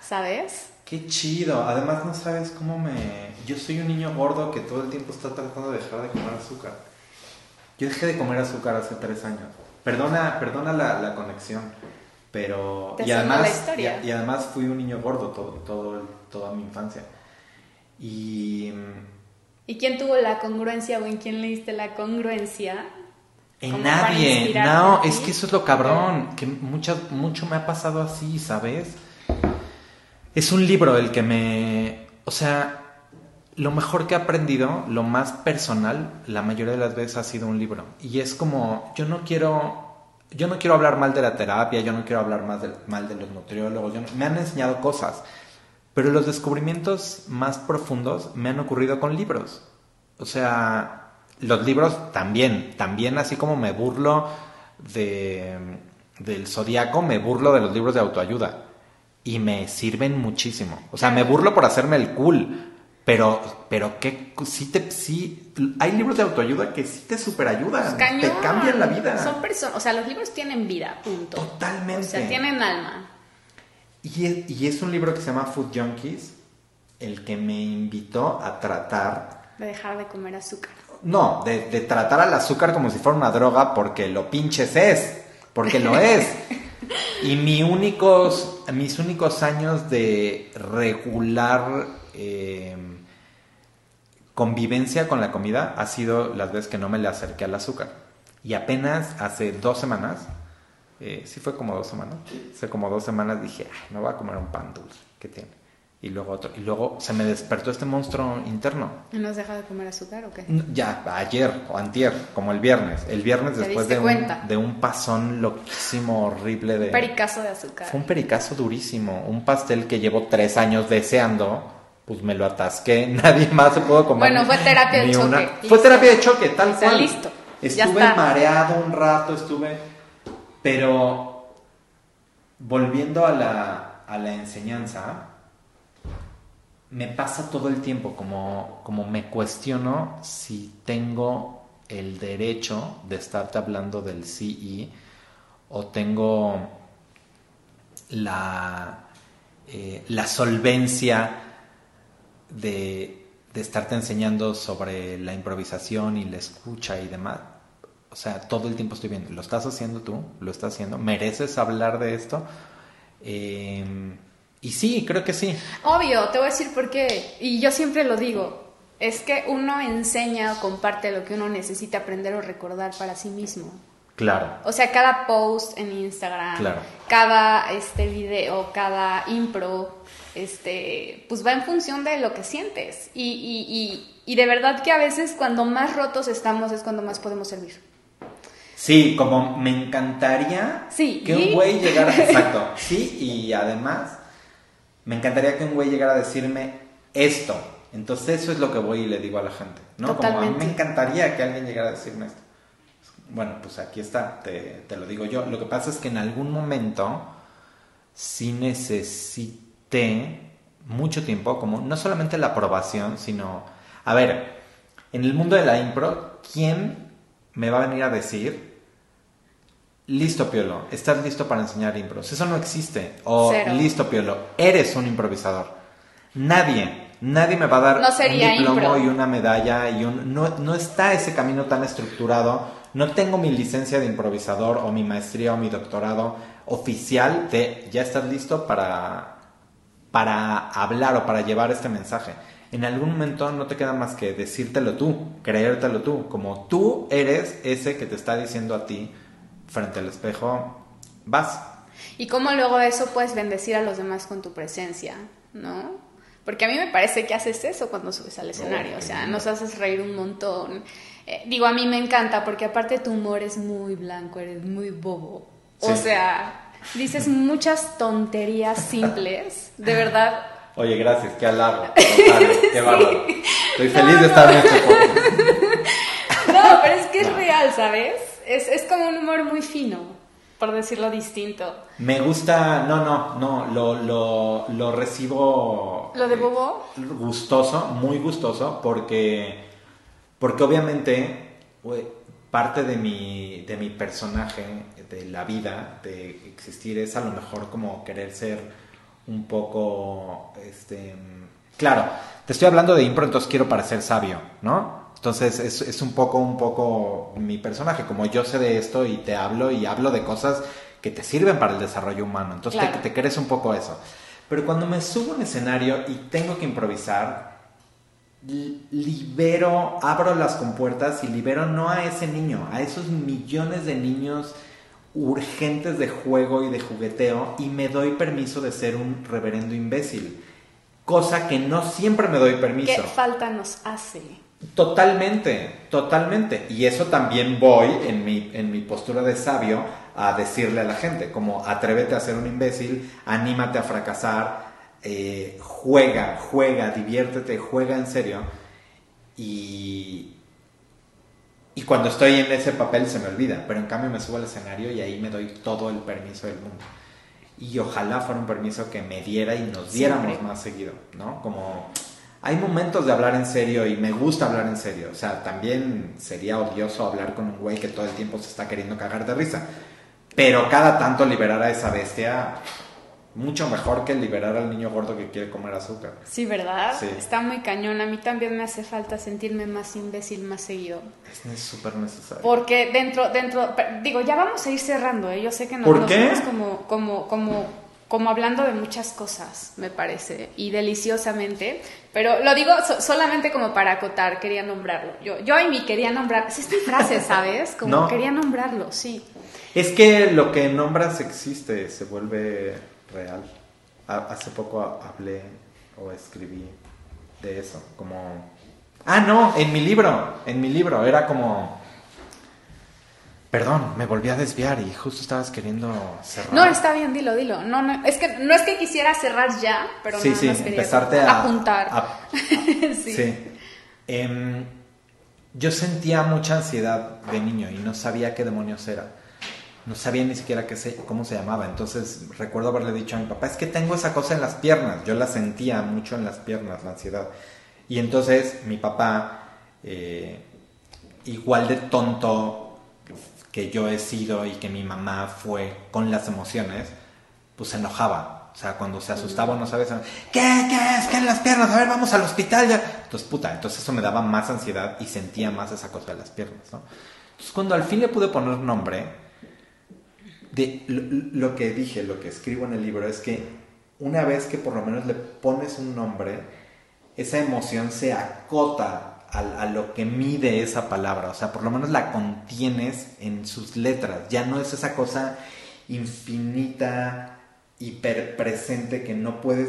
¿Sabes? Qué chido. Además, no sabes cómo me. Yo soy un niño gordo que todo el tiempo está tratando de dejar de comer azúcar. Yo dejé de comer azúcar hace tres años. Perdona, perdona la, conexión. Pero. y además, Y, además fui un niño gordo todo, todo, toda mi infancia. Y. ¿Y quién tuvo la congruencia o en quién le diste la congruencia? En nadie. No, es que eso es lo cabrón. Que mucho, mucho me ha pasado así, ¿sabes? Es un libro el que me... O sea, lo mejor que he aprendido, lo más personal, la mayoría de las veces ha sido un libro. Y es como, yo no quiero... Yo no quiero hablar mal de la terapia, yo no quiero hablar más mal de los nutriólogos, me han enseñado cosas, pero los descubrimientos más profundos me han ocurrido con libros. O sea, los libros también, también así como me burlo de, del zodiaco, me burlo de los libros de autoayuda y me sirven muchísimo. O sea, me burlo por hacerme el cool, pero, pero que sí te, sí, hay libros de autoayuda que sí te superayudan, te cambian la vida. Son personas, o sea, los libros tienen vida, punto. Totalmente. O sea, tienen alma. Y es, y es un libro que se llama Food Junkies, el que me invitó a tratar... De dejar de comer azúcar. No, de, de tratar al azúcar como si fuera una droga porque lo pinches es, porque lo es. Y mi únicos, mis únicos años de regular eh, convivencia con la comida ha sido las veces que no me le acerqué al azúcar. Y apenas hace dos semanas, eh, sí fue como dos semanas, hace como dos semanas dije, Ay, me voy a comer un pan dulce. ¿Qué tiene? y luego otro. Y luego se me despertó este monstruo interno. ¿Y no has dejado de comer azúcar o qué? Ya, ayer o antier, como el viernes. El viernes después de un, de un pasón loquísimo, horrible de... Un pericazo de azúcar. Fue un pericazo durísimo. Un pastel que llevo tres años deseando, pues me lo atasqué. Nadie más se pudo comer. Bueno, fue terapia de choque. Fue terapia de choque, tal Está cual. listo. Estuve mareado un rato, estuve... Pero volviendo a la, a la enseñanza me pasa todo el tiempo, como, como me cuestiono si tengo el derecho de estarte hablando del CI o tengo la, eh, la solvencia de, de estarte enseñando sobre la improvisación y la escucha y demás. O sea, todo el tiempo estoy viendo, ¿lo estás haciendo tú? ¿Lo estás haciendo? ¿Mereces hablar de esto? Eh, y sí, creo que sí. Obvio, te voy a decir por qué. Y yo siempre lo digo. Es que uno enseña o comparte lo que uno necesita aprender o recordar para sí mismo. Claro. O sea, cada post en Instagram, Claro. cada este video, cada impro, este, pues va en función de lo que sientes. Y, y, y, y de verdad que a veces cuando más rotos estamos es cuando más podemos servir. Sí, como me encantaría Sí, que ¿y? un güey llegara, exacto, sí, y además me encantaría que un güey llegara a decirme esto. Entonces eso es lo que voy y le digo a la gente, ¿no? Como a mí Totalmente. me encantaría que alguien llegara a decirme esto. Bueno, pues aquí está, te, te lo digo yo. Lo que pasa es que en algún momento sí necesité mucho tiempo, como no solamente la aprobación, sino, a ver, en el mundo de la impro, ¿quién me va a venir a decir, listo Piolo, estás listo para enseñar impros? Eso no existe. O Cero. listo Piolo, eres un improvisador. Nadie, nadie me va a dar No sería un diploma impro. y una medalla y un... No, no está ese camino tan estructurado. No tengo mi licencia de improvisador o mi maestría o mi doctorado oficial de ya estás listo para, para hablar o para llevar este mensaje. En algún momento no te queda más que decírtelo tú, creértelo tú, como tú eres ese que te está diciendo a ti frente al espejo, vas. Y cómo luego eso puedes bendecir a los demás con tu presencia, ¿no? Porque a mí me parece que haces eso cuando subes al escenario, qué o sea, nos haces reír un montón. Eh, digo, a mí me encanta porque aparte tu humor es muy blanco, eres muy bobo. O sea, dices muchas tonterías simples, de verdad. Oye, gracias, qué halago. Qué bárbaro. Estoy feliz de estar en este podcast. No, pero es que es real, ¿sabes? Es, es como un humor muy fino, por decirlo distinto. Me gusta, no, no, no, lo, lo, lo recibo. ¿Lo de eh, bobo? Gustoso, muy gustoso, porque, porque obviamente parte de mi, de mi personaje, de la vida, de existir, es a lo mejor como querer ser un poco, este, claro, te estoy hablando de impro, entonces quiero parecer sabio, ¿no? Entonces es, es un poco, un poco mi personaje, como yo sé de esto y te hablo y hablo de cosas que te sirven para el desarrollo humano, entonces Claro. te, te crees un poco eso. Pero cuando me subo a un escenario y tengo que improvisar, li- libero, abro las compuertas y libero no a ese niño, a esos millones de niños urgentes de juego y de jugueteo y me doy permiso de ser un reverendo imbécil. Cosa que no siempre me doy permiso. ¿Qué falta nos hace? Totalmente, totalmente. Y eso también voy en mi, en mi postura de sabio a decirle a la gente, como atrévete a ser un imbécil, anímate a fracasar, eh, juega, juega, diviértete, juega en serio. Y, y cuando estoy en ese papel se me olvida, pero en cambio me subo al escenario y ahí me doy todo el permiso del mundo. Y ojalá fuera un permiso que me diera y nos diéramos más seguido, ¿no? Como hay momentos de hablar en serio y me gusta hablar en serio. O sea, también sería odioso hablar con un güey que todo el tiempo se está queriendo cagar de risa. Pero cada tanto liberar a esa bestia, mucho mejor que liberar al niño gordo que quiere comer azúcar. Sí, ¿verdad? Sí. Está muy cañón. A mí también me hace falta sentirme más imbécil más seguido. Es súper necesario. Porque dentro, dentro, digo, ya vamos a ir cerrando, ¿eh? Yo sé que nos, ¿Por nos qué? vamos como, como, como, como hablando de muchas cosas, me parece, y deliciosamente. Pero lo digo so- solamente como para acotar, quería nombrarlo. Yo, yo y mi quería nombrar, es frase, ¿sabes? Como No. quería nombrarlo, sí. Es que lo que nombras existe, se vuelve real. Ha- Hace poco ha- hablé o escribí de eso, como... Ah, no, en mi libro, en mi libro, era como... Perdón, me volví a desviar y justo estabas queriendo cerrar. No, está bien, dilo, dilo. No, no, es que no es que quisiera cerrar ya, pero sí, nada sí, quería empezarte a apuntar. a- a- Sí. sí. Em, yo sentía mucha ansiedad de niño y no sabía qué demonios era. No sabía ni siquiera qué se, cómo se llamaba. Entonces recuerdo haberle dicho a mi papá, es que tengo esa cosa en las piernas. Yo la sentía mucho en las piernas, la ansiedad. Y entonces mi papá, eh, igual de tonto que yo he sido y que mi mamá fue con las emociones, pues se enojaba. O sea, cuando se asustaba no sabes, ¿qué, qué es? ¿Qué en las piernas? A ver, vamos al hospital ya. Entonces, puta, entonces eso me daba más ansiedad y sentía más esa cosa de las piernas, ¿no? Entonces, cuando al fin le pude poner nombre, de lo, lo que dije, lo que escribo en el libro es que una vez que por lo menos le pones un nombre, esa emoción se acota a, lo que mide esa palabra, o sea, por lo menos la contienes en sus letras, ya no es esa cosa infinita, hiperpresente que no puedes...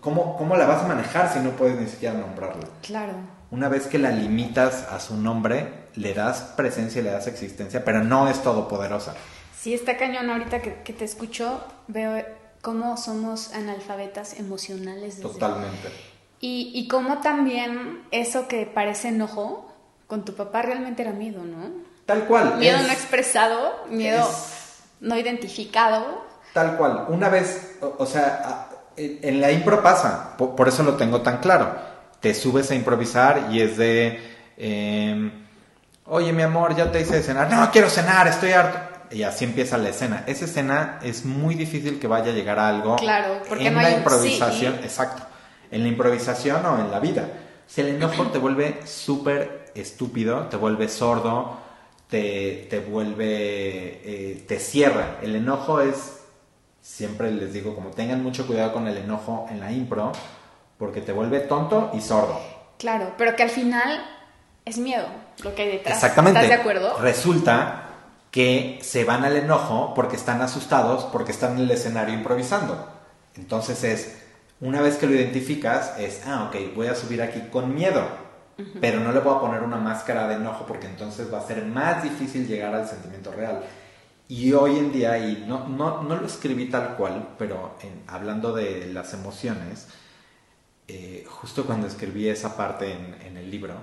¿cómo, ¿Cómo la vas a manejar si no puedes ni siquiera nombrarla? Claro. Una vez que la limitas a su nombre, le das presencia, le das existencia, pero no es todopoderosa. Sí, está cañón. Ahorita que, te escucho, veo cómo somos analfabetas emocionales. Totalmente. Y, y cómo también eso que parece enojo, con tu papá realmente era miedo, ¿no? Tal cual. Miedo no expresado, miedo no identificado. Tal cual. Una vez, o, sea, en la impro pasa, por, eso lo tengo tan claro. Te subes a improvisar y es de, em, oye mi amor, ya te hice cenar. No, quiero cenar, estoy harto y así empieza la escena. Esa escena es muy difícil que vaya a llegar a algo claro, porque en no la improvisación, exacto, en la improvisación o en la vida. Si el enojo te vuelve súper estúpido, te vuelve sordo, te, te vuelve, eh, te cierra. El enojo es, siempre les digo, como tengan mucho cuidado con el enojo en la impro, porque te vuelve tonto y sordo. Claro, pero que al final es miedo lo que hay detrás. Exactamente. ¿Estás de acuerdo? Resulta que se van al enojo porque están asustados, porque están en el escenario improvisando. Entonces es, una vez que lo identificas, es, ah, ok, voy a subir aquí con miedo, pero no le voy a poner una máscara de enojo porque entonces va a ser más difícil llegar al sentimiento real. Y hoy en día, y no, no, no lo escribí tal cual, pero en, hablando de las emociones, eh, justo cuando escribí esa parte en, en el libro,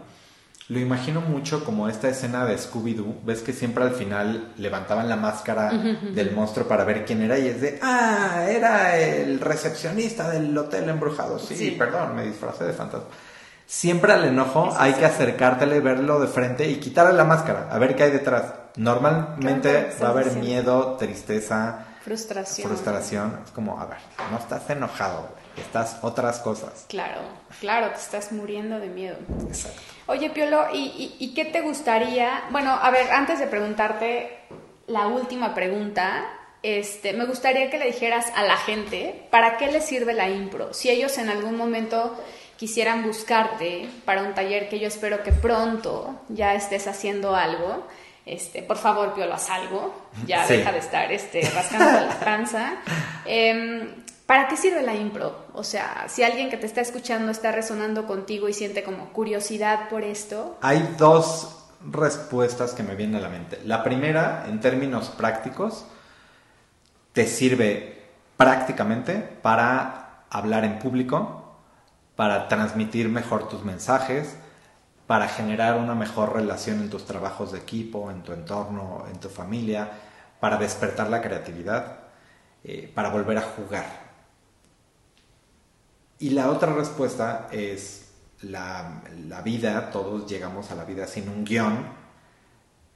lo imagino mucho como esta escena de Scooby-Doo. Ves que siempre al final levantaban la máscara del monstruo para ver quién era y es de, ah, era el recepcionista del hotel embrujado. Sí, perdón, me disfrazé de fantasma. Siempre al enojo hay que acercártele, verlo de frente y quitarle la máscara, a ver qué hay detrás. Normalmente va a haber miedo, tristeza, frustración. Frustración. Es como, a ver, no estás enojado, estás otras cosas. Claro, claro, te estás muriendo de miedo. Exacto. Oye, Piolo, ¿y, qué te gustaría? Bueno, a ver, antes de preguntarte la última pregunta, este, me gustaría que le dijeras a la gente para qué les sirve la impro. Si ellos en algún momento quisieran buscarte para un taller que yo espero que pronto ya estés haciendo algo, este, por favor, Piolo, haz algo, ya deja de estar este, rascando la panza. Em, ¿Para qué sirve la impro? O sea, si alguien que te está escuchando está resonando contigo y siente como curiosidad por esto. Hay dos respuestas que me vienen a la mente. La primera, en términos prácticos, te sirve prácticamente para hablar en público, para transmitir mejor tus mensajes, para generar una mejor relación en tus trabajos de equipo, en tu entorno, en tu familia, para despertar la creatividad, eh, para volver a jugar. Y la otra respuesta es la, vida, todos llegamos a la vida sin un guion,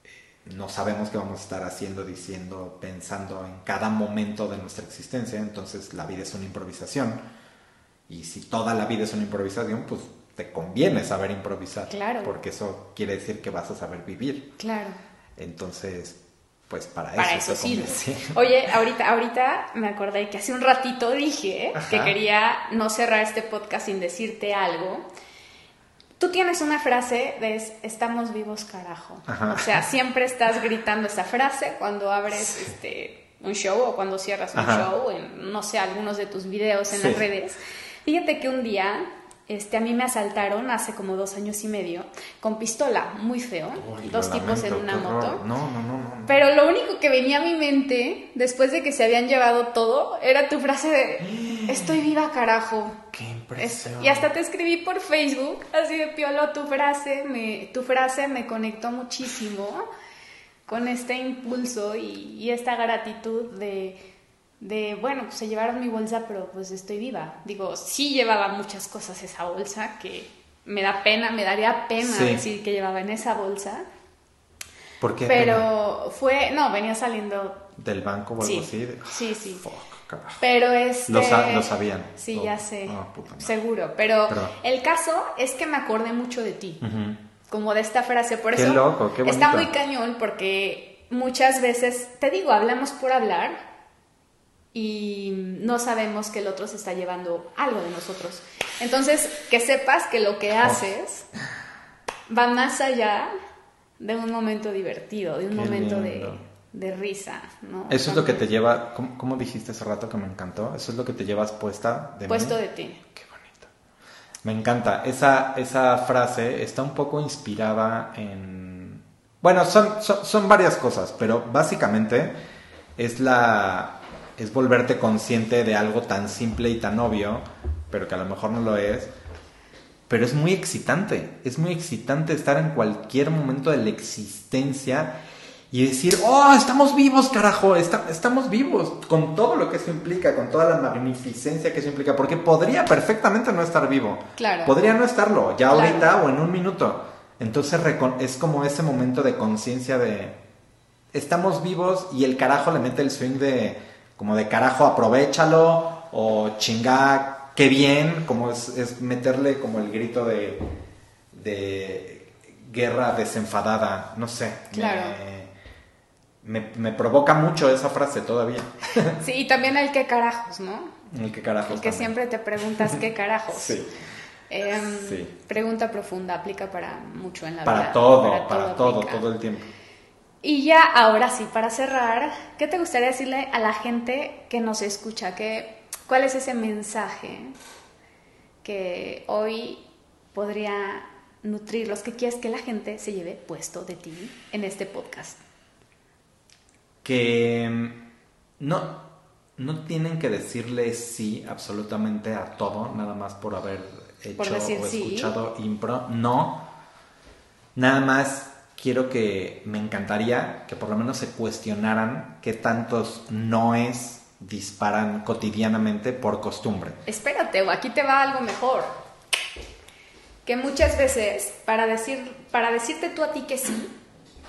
eh, no sabemos qué vamos a estar haciendo, diciendo, pensando en cada momento de nuestra existencia, entonces la vida es una improvisación. Y si toda la vida es una improvisación, pues te conviene saber improvisar. Claro. Porque eso quiere decir que vas a saber vivir. Claro. Entonces, pues para, para eso, sí. Oye, ahorita, ahorita me acordé que hace un ratito dije que quería no cerrar este podcast sin decirte algo. Tú tienes una frase de estamos vivos carajo. O sea, siempre estás gritando esa frase cuando abres este un show o cuando cierras un show, en, no sé, algunos de tus videos en las redes. Fíjate que un día este, a mí me asaltaron hace como dos años y medio con pistola, muy feo, dos tipos en una moto. No, no, no, no, Pero lo único que venía a mi mente, después de que se habían llevado todo, era tu frase de estoy viva, carajo. Qué impresión. y hasta te escribí por Facebook, así de piolo, tu frase me, tu frase me conectó muchísimo con este impulso y esta gratitud de de, bueno, pues se llevaron mi bolsa, pero pues estoy viva. Digo, sí llevaba muchas cosas esa bolsa, que me da pena, me daría pena decir que llevaba en esa bolsa. ¿Por qué? Pero fue, no, venía saliendo... ¿Del banco o algo así? Sí, sí. pero este... Lo, sabían. Sí, ya sé. Oh, seguro. Pero el caso es que me acordé mucho de ti. Como de esta frase. Por qué eso loco, qué está muy cañón porque muchas veces, te digo, hablamos por hablar y no sabemos que el otro se está llevando algo de nosotros. Entonces, que sepas que lo que haces va más allá de un momento divertido, de un Qué momento de, risa, ¿no? Eso es lo que te lleva, ¿cómo, cómo dijiste hace rato que me encantó? Eso es lo que te llevas puesta de Puesto mí. de ti. Qué bonito. Me encanta. Esa, esa frase está un poco inspirada en... Bueno, son, son, son varias cosas, pero básicamente es la... es volverte consciente de algo tan simple y tan obvio, pero que a lo mejor no lo es. Pero es muy excitante, es muy excitante estar en cualquier momento de la existencia y decir, oh, estamos vivos, carajo, esta- estamos vivos, con todo lo que eso implica, con toda la magnificencia que eso implica, porque podría perfectamente no estar vivo. Claro. Podría no estarlo, ya Claro. ahorita o en un minuto. Entonces es como ese momento de conciencia de, estamos vivos y el carajo le mete el swing de, como de carajo, aprovechalo, o chingá, qué bien, como es, es meterle como el grito de, de guerra desenfadada, no sé. Claro. Me, me, me provoca mucho esa frase todavía. Sí, y también el qué carajos, ¿no? el que carajo. El que siempre te preguntas qué carajos. Sí. Em, Sí. Pregunta profunda, aplica para mucho en la Para vida. todo, para, todo, todo el tiempo. Y ya, ahora sí, para cerrar, ¿qué te gustaría decirle a la gente que nos escucha? ¿Qué, ¿Cuál es ese mensaje que hoy podría nutrirlos? ¿Qué quieres que la gente se lleve puesto de ti en este podcast? que mm, no, no tienen que decirle sí absolutamente a todo, nada más por haber hecho Por o sí. escuchado impro. No, nada más quiero que me encantaría que por lo menos se cuestionaran qué tantos noes disparan cotidianamente por costumbre. Espérate, o aquí te va algo mejor. Que muchas veces, para, decir, para decirte tú a ti que sí,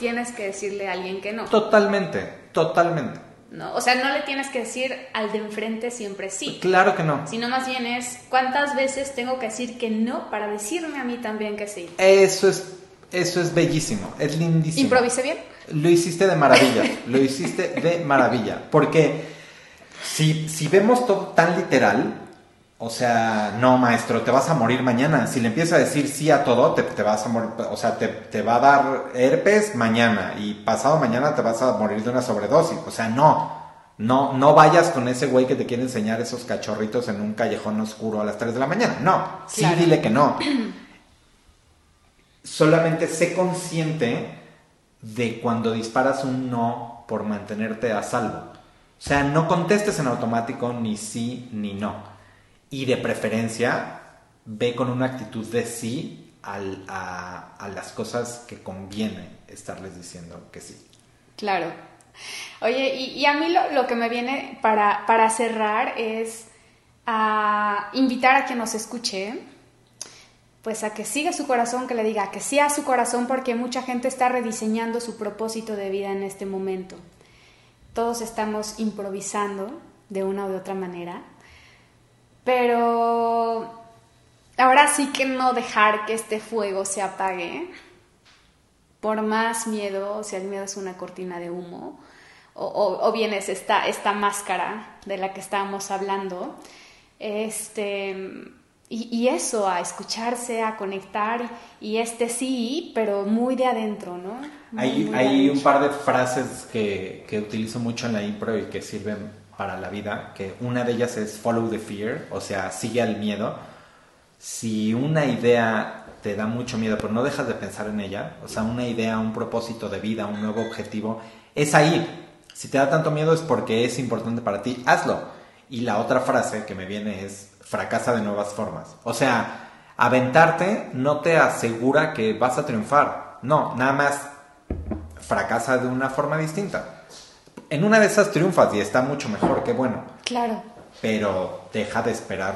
tienes que decirle a alguien que no. Totalmente, totalmente. ¿no? O sea, no le tienes que decir al de enfrente siempre sí. Claro que no. Sino más bien es cuántas veces tengo que decir que no para decirme a mí también que sí. Eso es, eso es bellísimo, es lindísimo. ¿Improvise bien? Lo hiciste de maravilla, lo hiciste de maravilla. Porque si, si vemos todo tan literal, o sea, no, maestro, te vas a morir mañana. Si le empiezas a decir sí a todo, te, te vas a morir, o sea, te, te va a dar herpes mañana y pasado mañana te vas a morir de una sobredosis. O sea, no. No, no vayas con ese güey que te quiere enseñar esos cachorritos en un callejón oscuro a las 3 de la mañana. No, sí Claro. dile que no. Solamente sé consciente de cuando disparas un no por mantenerte a salvo. O sea, no contestes en automático ni sí ni no. Y de preferencia, ve con una actitud de sí a, las cosas que conviene estarles diciendo que sí. Claro. Oye, y, a mí lo, que me viene para, para cerrar es a invitar a quien nos escuche, pues a que siga su corazón, que le diga que sí a su corazón, porque mucha gente está rediseñando su propósito de vida en este momento. Todos estamos improvisando de una u de otra manera, pero ahora sí que no dejar que este fuego se apague por más miedo, sea, el miedo es una cortina de humo, o, o- o bien es esta, esta máscara de la que estábamos hablando, este, y, y eso, a escucharse, a conectar, y este sí, pero muy de adentro, ¿no? Muy, Hay, muy hay un adentro. par de frases que, que utilizo mucho en la impro y que sirven para la vida, que una de ellas es follow the fear, o sea, sigue al miedo. Si una idea te da mucho miedo, pero no dejas de pensar en ella, o sea, una idea, un propósito de vida, un nuevo objetivo, es ahí. Si te da tanto miedo es porque es importante para ti, hazlo. Y la otra frase que me viene es fracasa de nuevas formas. O sea, aventarte no te asegura que vas a triunfar. No, nada más fracasa de una forma distinta. En una de esas triunfas y está mucho mejor, qué bueno. Claro. Pero deja de esperar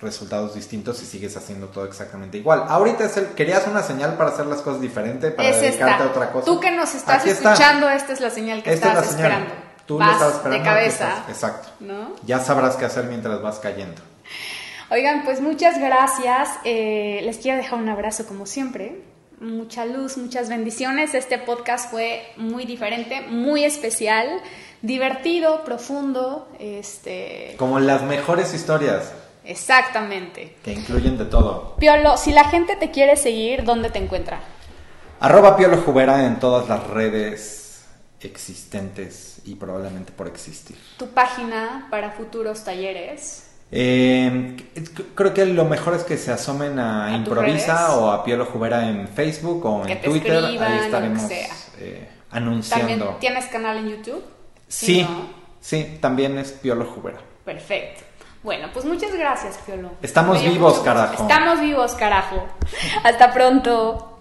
resultados distintos y sigues haciendo todo exactamente igual. Ahorita es el, querías una señal para hacer las cosas diferente, para Es dedicarte esta. a otra cosa. Tú que nos estás Aquí está. escuchando, esta es la señal que Esta es la estás señal. esperando. Tú Vas estabas esperando. de cabeza. estás. Exacto. ¿No? Ya sabrás qué hacer mientras vas cayendo. Oigan, pues muchas gracias. Eh, les quiero dejar un abrazo como siempre. Mucha luz, muchas bendiciones. Este podcast fue muy diferente, muy especial, divertido, profundo. Este, Como las mejores historias. Exactamente. Que incluyen de todo. Piolo, si la gente te quiere seguir, ¿dónde te encuentra? Arroba Piolo Jubera en todas las redes existentes y probablemente por existir. Tu página para futuros talleres. Eh, creo que lo mejor es que se asomen a, ¿A tus Improvisa o a Piolo Jubera en Facebook o Que en te Twitter. escriban, Ahí estaremos eh, También anunciando. tienes canal en YouTube. Sí, ¿no? sí, también es Piolo Jubera. Perfecto. Bueno, pues muchas gracias, Piolo. Estamos vivos, mucho carajo. Estamos vivos, carajo. Hasta pronto.